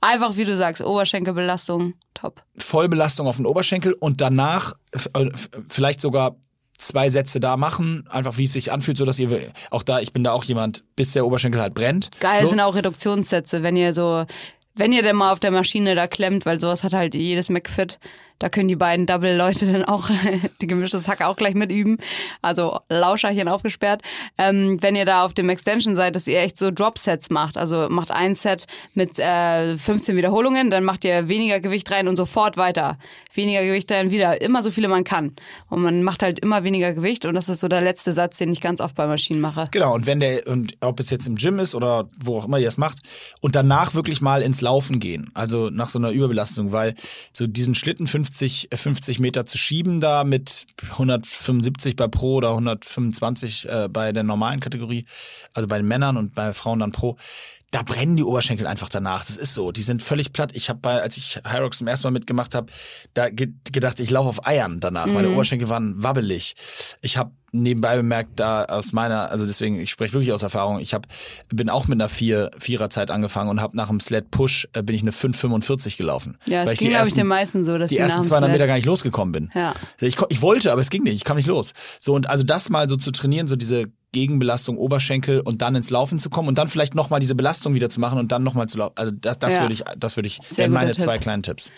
einfach, wie du sagst, Oberschenkelbelastung, top. Vollbelastung auf den Oberschenkel und danach äh, vielleicht sogar zwei Sätze da machen, einfach wie es sich anfühlt, so dass ihr auch da, ich bin da auch jemand, bis der Oberschenkel halt brennt. Geil so. sind auch Reduktionssätze, wenn ihr so, wenn ihr denn mal auf der Maschine da klemmt, weil sowas hat halt jedes McFit da können die beiden Double-Leute dann auch die gemischte Hack auch gleich mitüben. Also Lauscherchen aufgesperrt. Ähm, wenn ihr da auf dem Extension seid, dass ihr echt so Drop-Sets macht. Also macht ein Set mit äh, 15 Wiederholungen, dann macht ihr weniger Gewicht rein und sofort weiter. Weniger Gewicht rein wieder. Immer so viele man kann. Und man macht halt immer weniger Gewicht und das ist so der letzte Satz, den ich ganz oft bei Maschinen mache. Genau, und wenn der, und ob es jetzt im Gym ist oder wo auch immer ihr es macht, und danach wirklich mal ins Laufen gehen. Also nach so einer Überbelastung, weil so diesen Schlitten 15 50, 50 Meter zu schieben da mit 175 bei Pro oder 125 äh, bei der normalen Kategorie, also bei den Männern und bei Frauen dann Pro da brennen die Oberschenkel einfach danach. Das ist so. Die sind völlig platt. Ich habe bei, als ich Hyrox zum ersten Mal mitgemacht habe, da ge gedacht, ich laufe auf Eiern danach. Mhm. Meine Oberschenkel waren wabbelig. Ich habe nebenbei bemerkt, da aus meiner, also deswegen, ich spreche wirklich aus Erfahrung, ich hab, bin auch mit einer vier, Viererzeit angefangen und habe nach dem Sled Push äh, bin ich eine 5,45 gelaufen. Ja, das ging, glaube ich, den meisten so, dass die ersten 200 Meter gar nicht losgekommen bin. Ja. Ich, ich wollte, aber es ging nicht, ich kam nicht los. So, und also das mal so zu trainieren, so diese Gegenbelastung Oberschenkel und dann ins Laufen zu kommen und dann vielleicht nochmal diese Belastung wieder zu machen und dann nochmal zu laufen. Also das, das ja. würde ich, das würde ich, wären meine Tipp. zwei kleinen Tipps.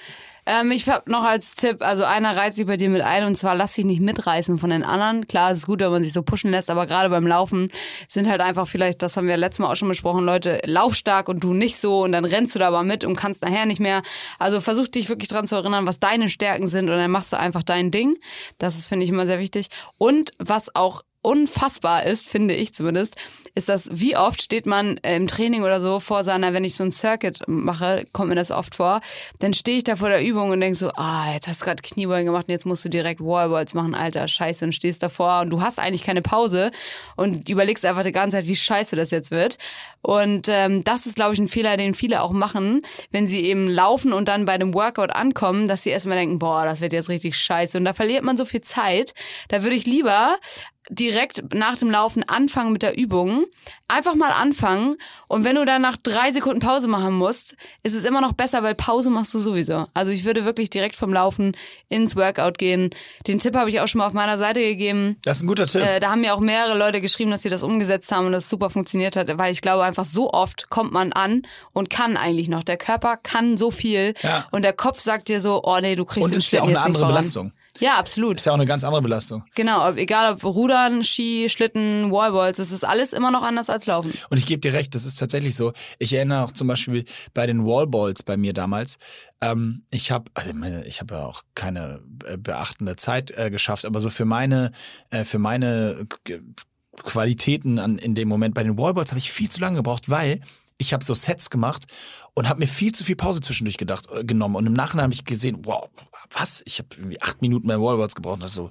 Ähm, ich habe noch als Tipp, also einer reizt sich bei dir mit ein und zwar lass dich nicht mitreißen von den anderen. Klar, es ist gut, wenn man sich so pushen lässt, aber gerade beim Laufen sind halt einfach vielleicht, das haben wir letztes Mal auch schon besprochen, Leute laufstark und du nicht so und dann rennst du da aber mit und kannst nachher nicht mehr. Also versuch dich wirklich dran zu erinnern, was deine Stärken sind und dann machst du einfach dein Ding. Das ist, finde ich, immer sehr wichtig. Und was auch unfassbar ist, finde ich zumindest, ist das, wie oft steht man im Training oder so vor seiner, wenn ich so ein Circuit mache, kommt mir das oft vor, dann stehe ich da vor der Übung und denke so, ah, jetzt hast du gerade Kniebeugen gemacht und jetzt musst du direkt Wallballs machen, alter Scheiße, und stehst davor und du hast eigentlich keine Pause und überlegst einfach die ganze Zeit, wie scheiße das jetzt wird. Und ähm, das ist, glaube ich, ein Fehler, den viele auch machen, wenn sie eben laufen und dann bei dem Workout ankommen, dass sie erstmal denken, boah, das wird jetzt richtig scheiße. Und da verliert man so viel Zeit. Da würde ich lieber direkt nach dem Laufen anfangen mit der Übung. Einfach mal anfangen. Und wenn du dann nach drei Sekunden Pause machen musst, ist es immer noch besser, weil Pause machst du sowieso. Also ich würde wirklich direkt vom Laufen ins Workout gehen. Den Tipp habe ich auch schon mal auf meiner Seite gegeben. Das ist ein guter Tipp. Äh, da haben mir auch mehrere Leute geschrieben, dass sie das umgesetzt haben und das super funktioniert hat, weil ich glaube einfach so oft kommt man an und kann eigentlich noch. Der Körper kann so viel ja. und der Kopf sagt dir so, oh nee, du kriegst und es ist ja auch eine andere Belastung. Ja, absolut. Ist ja auch eine ganz andere Belastung. Genau, ob, egal ob Rudern, Ski, Schlitten, Wallballs, es ist alles immer noch anders als Laufen. Und ich gebe dir recht, das ist tatsächlich so. Ich erinnere auch zum Beispiel bei den Wallballs bei mir damals. Ähm, ich habe, also meine, ich habe ja auch keine äh, beachtende Zeit äh, geschafft, aber so für meine, äh, für meine Qualitäten an, in dem Moment bei den Wallballs habe ich viel zu lange gebraucht, weil ich habe so Sets gemacht und habe mir viel zu viel Pause zwischendurch gedacht, äh, genommen. Und im Nachhinein habe ich gesehen, wow, was? Ich habe irgendwie acht Minuten bei Wallballs gebraucht. Und das ist so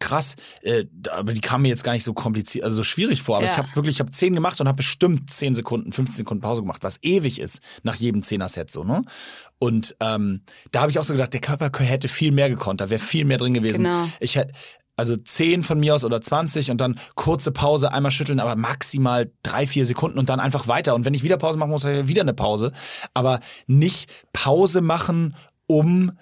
krass. Äh, aber die kamen mir jetzt gar nicht so kompliziert, also so schwierig vor. Aber Ja. ich habe wirklich, ich habe zehn gemacht und habe bestimmt zehn Sekunden, 15 Sekunden Pause gemacht, was ewig ist nach jedem Zehner-Set so, ne? Und ähm, da habe ich auch so gedacht, der Körper hätte viel mehr gekonnt, da wäre viel mehr drin gewesen. Genau. Ich hätte also 10 von mir aus oder 20 und dann kurze Pause, einmal schütteln, aber maximal drei, vier Sekunden und dann einfach weiter. Und wenn ich wieder Pause machen muss, wieder eine Pause. Aber nicht Pause machen, um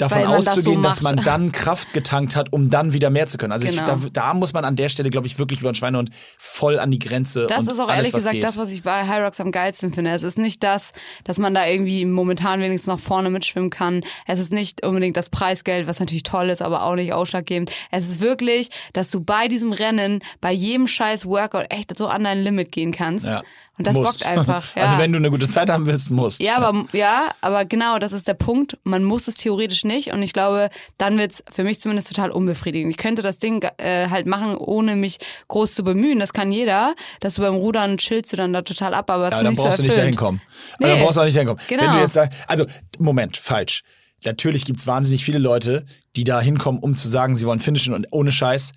davon man das so auszugehen, dass man dann Kraft getankt hat, um dann wieder mehr zu können. Also Genau. ich, da, da muss man an der Stelle, glaube ich, wirklich über den Schweinehund voll an die Grenze. Das und ist auch alles, ehrlich gesagt geht. das, was ich bei High Rocks am geilsten finde. Es ist nicht das, dass man da irgendwie momentan wenigstens noch vorne mitschwimmen kann. Es ist nicht unbedingt das Preisgeld, was natürlich toll ist, aber auch nicht ausschlaggebend. Es ist wirklich, dass du bei diesem Rennen, bei jedem scheiß Workout echt so an dein Limit gehen kannst. Ja. Und das Musst. bockt einfach. Ja. Also wenn du eine gute Zeit haben willst, musst. Ja, aber ja, aber genau, das ist der Punkt. Man muss es theoretisch nicht und ich glaube, dann wird's für mich zumindest total unbefriedigend. Ich könnte das Ding äh, halt machen, ohne mich groß zu bemühen. Das kann jeder. Dass du beim Rudern chillst du dann da total ab, aber es Ja, ist dann nicht brauchst so du nicht dahin kommen. Nee. Dann brauchst du auch nicht dahin kommen. Genau. Wenn du jetzt sagst, also Moment, falsch. Natürlich gibt's wahnsinnig viele Leute, die da hinkommen, um zu sagen, sie wollen finishen und ohne Scheiß.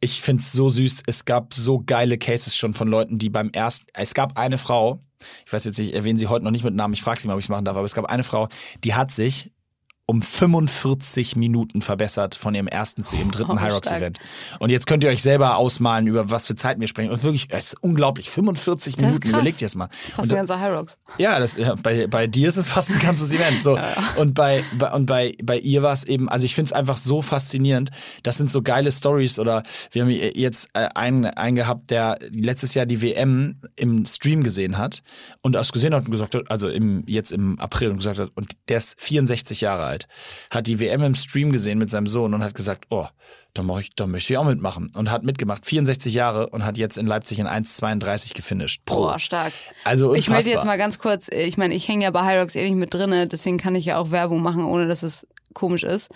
Ich find's so süß. Es gab so geile Cases schon von Leuten, die beim ersten, es gab eine Frau, ich weiß jetzt nicht, ich erwähne sie heute noch nicht mit Namen, ich frage sie mal, ob ich machen darf, aber es gab eine Frau, die hat sich um 45 Minuten verbessert von ihrem ersten zu ihrem dritten Oh, High Rocks. Event. Und jetzt könnt ihr euch selber ausmalen, über was für Zeiten wir sprechen. Und wirklich, es ist unglaublich. 45 Das Minuten, überlegt ihr es mal. Fast Und der ganze High Rocks. ja, das, ja bei, bei dir ist es fast ein ganzes Event. So. Und bei, bei, und bei, bei ihr war es eben, also ich finde es einfach so faszinierend. Das sind so geile Stories oder wir haben jetzt äh, einen, einen gehabt, der letztes Jahr die WM im Stream gesehen hat und das gesehen hat und gesagt hat, also im, jetzt im April und gesagt hat, und der ist 64 Jahre alt, hat die WM im Stream gesehen mit seinem Sohn und hat gesagt, oh, da, mach ich, da möchte ich auch mitmachen. Und hat mitgemacht, 64 Jahre und hat jetzt in Leipzig in 1,32 gefinisht. Pro. Boah, stark. Also Ich möchte jetzt unfassbar. mal ganz kurz, ich meine, ich hänge ja bei Rocks eh nicht mit drinne, deswegen kann ich ja auch Werbung machen, ohne dass es komisch ist.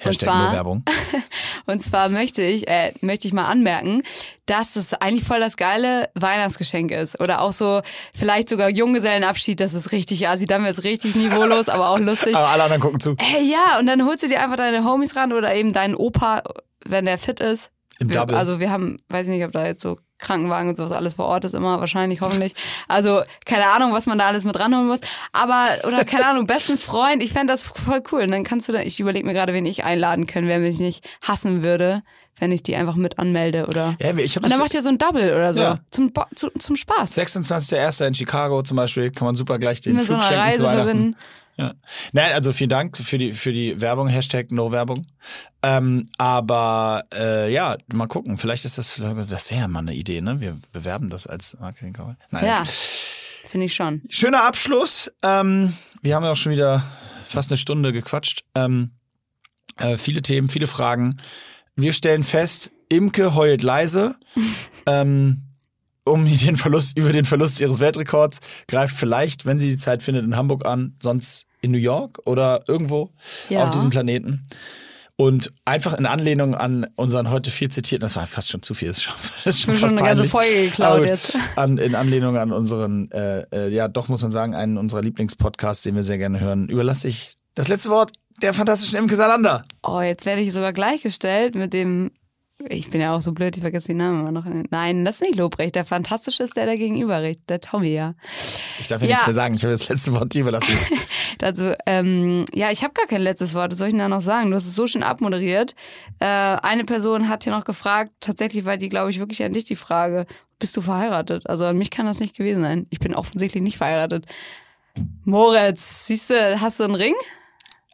Und Hashtag nur zwar, Werbung. und zwar möchte ich, äh, möchte ich mal anmerken, dass das eigentlich voll das geile Weihnachtsgeschenk ist. Oder auch so, vielleicht sogar Junggesellenabschied, das ist richtig assi, dann wird's richtig niveaulos, aber auch lustig. Aber alle anderen gucken zu. Hey, ja, und dann holst du dir einfach deine Homies ran oder eben deinen Opa, wenn der fit ist. Im wir, Double. Also wir haben, weiß nicht, ob da jetzt so Krankenwagen und sowas alles vor Ort ist immer, wahrscheinlich, hoffentlich. Also keine Ahnung, was man da alles mit ranholen muss. Aber, oder keine Ahnung, besten Freund, ich fände das voll cool. Und dann kannst du da, ich überlege mir gerade, wen ich einladen können, wer mich nicht hassen würde, wenn ich die einfach mit anmelde oder. Ja, ich hab und dann macht ihr so ein Double oder so. Ja. Zum, Bo- zu, zum Spaß. 26.01. in Chicago zum Beispiel kann man super gleich den Mit so Flug einer schenken Reise zu Weihnachten. verbinden. Ja. Nein, also vielen Dank für die für die Werbung Hashtag No Werbung. Ähm, aber äh, ja, mal gucken. Vielleicht ist das das wäre ja mal eine Idee, ne? Wir bewerben das als Marketing. Nein. Ja, finde ich schon. Schöner Abschluss. Ähm, wir haben ja auch schon wieder fast eine Stunde gequatscht. Ähm, äh, viele Themen, viele Fragen. Wir stellen fest, Imke heult leise. ähm, um den Verlust, über den Verlust ihres Weltrekords, greift vielleicht, wenn sie die Zeit findet, in Hamburg an, sonst in New York oder irgendwo Ja. auf diesem Planeten. Und einfach in Anlehnung an unseren heute viel zitierten, das war fast schon zu viel, das ist schon, das ist schon Schon fast eine ganze. Folge geklaut jetzt. An, in Anlehnung an unseren, äh, äh, ja doch muss man sagen, einen unserer Lieblingspodcasts, den wir sehr gerne hören, überlasse ich das letzte Wort der fantastischen Imke Salander. Oh, jetzt werde ich sogar gleichgestellt mit dem. Ich bin ja auch so blöd, ich vergesse den Namen immer noch. Nein, das ist nicht Lobrecht. Der Fantastische ist der, der gegenüber recht. Der Tommy, ja. Ich darf ja, Ja. nichts mehr sagen, ich habe das letzte Wort dir überlassen. Also, ähm, ja, ich habe gar kein letztes Wort. Was soll ich denn da noch sagen? Du hast es so schön abmoderiert. Äh, eine Person hat hier noch gefragt, tatsächlich war die, glaube ich, wirklich an dich die Frage, bist du verheiratet? Also an mich kann das nicht gewesen sein. Ich bin offensichtlich nicht verheiratet. Moritz, siehst du, hast du einen Ring?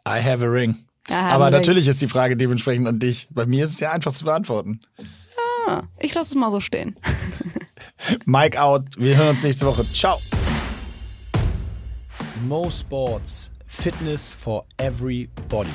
I have a ring. Ja, Aber natürlich ist die Frage dementsprechend an dich. Bei mir ist es ja einfach zu beantworten. Ah, ich lasse es mal so stehen. Mike out. Wir hören uns nächste Woche. Ciao. Mo Sports. Fitness for everybody.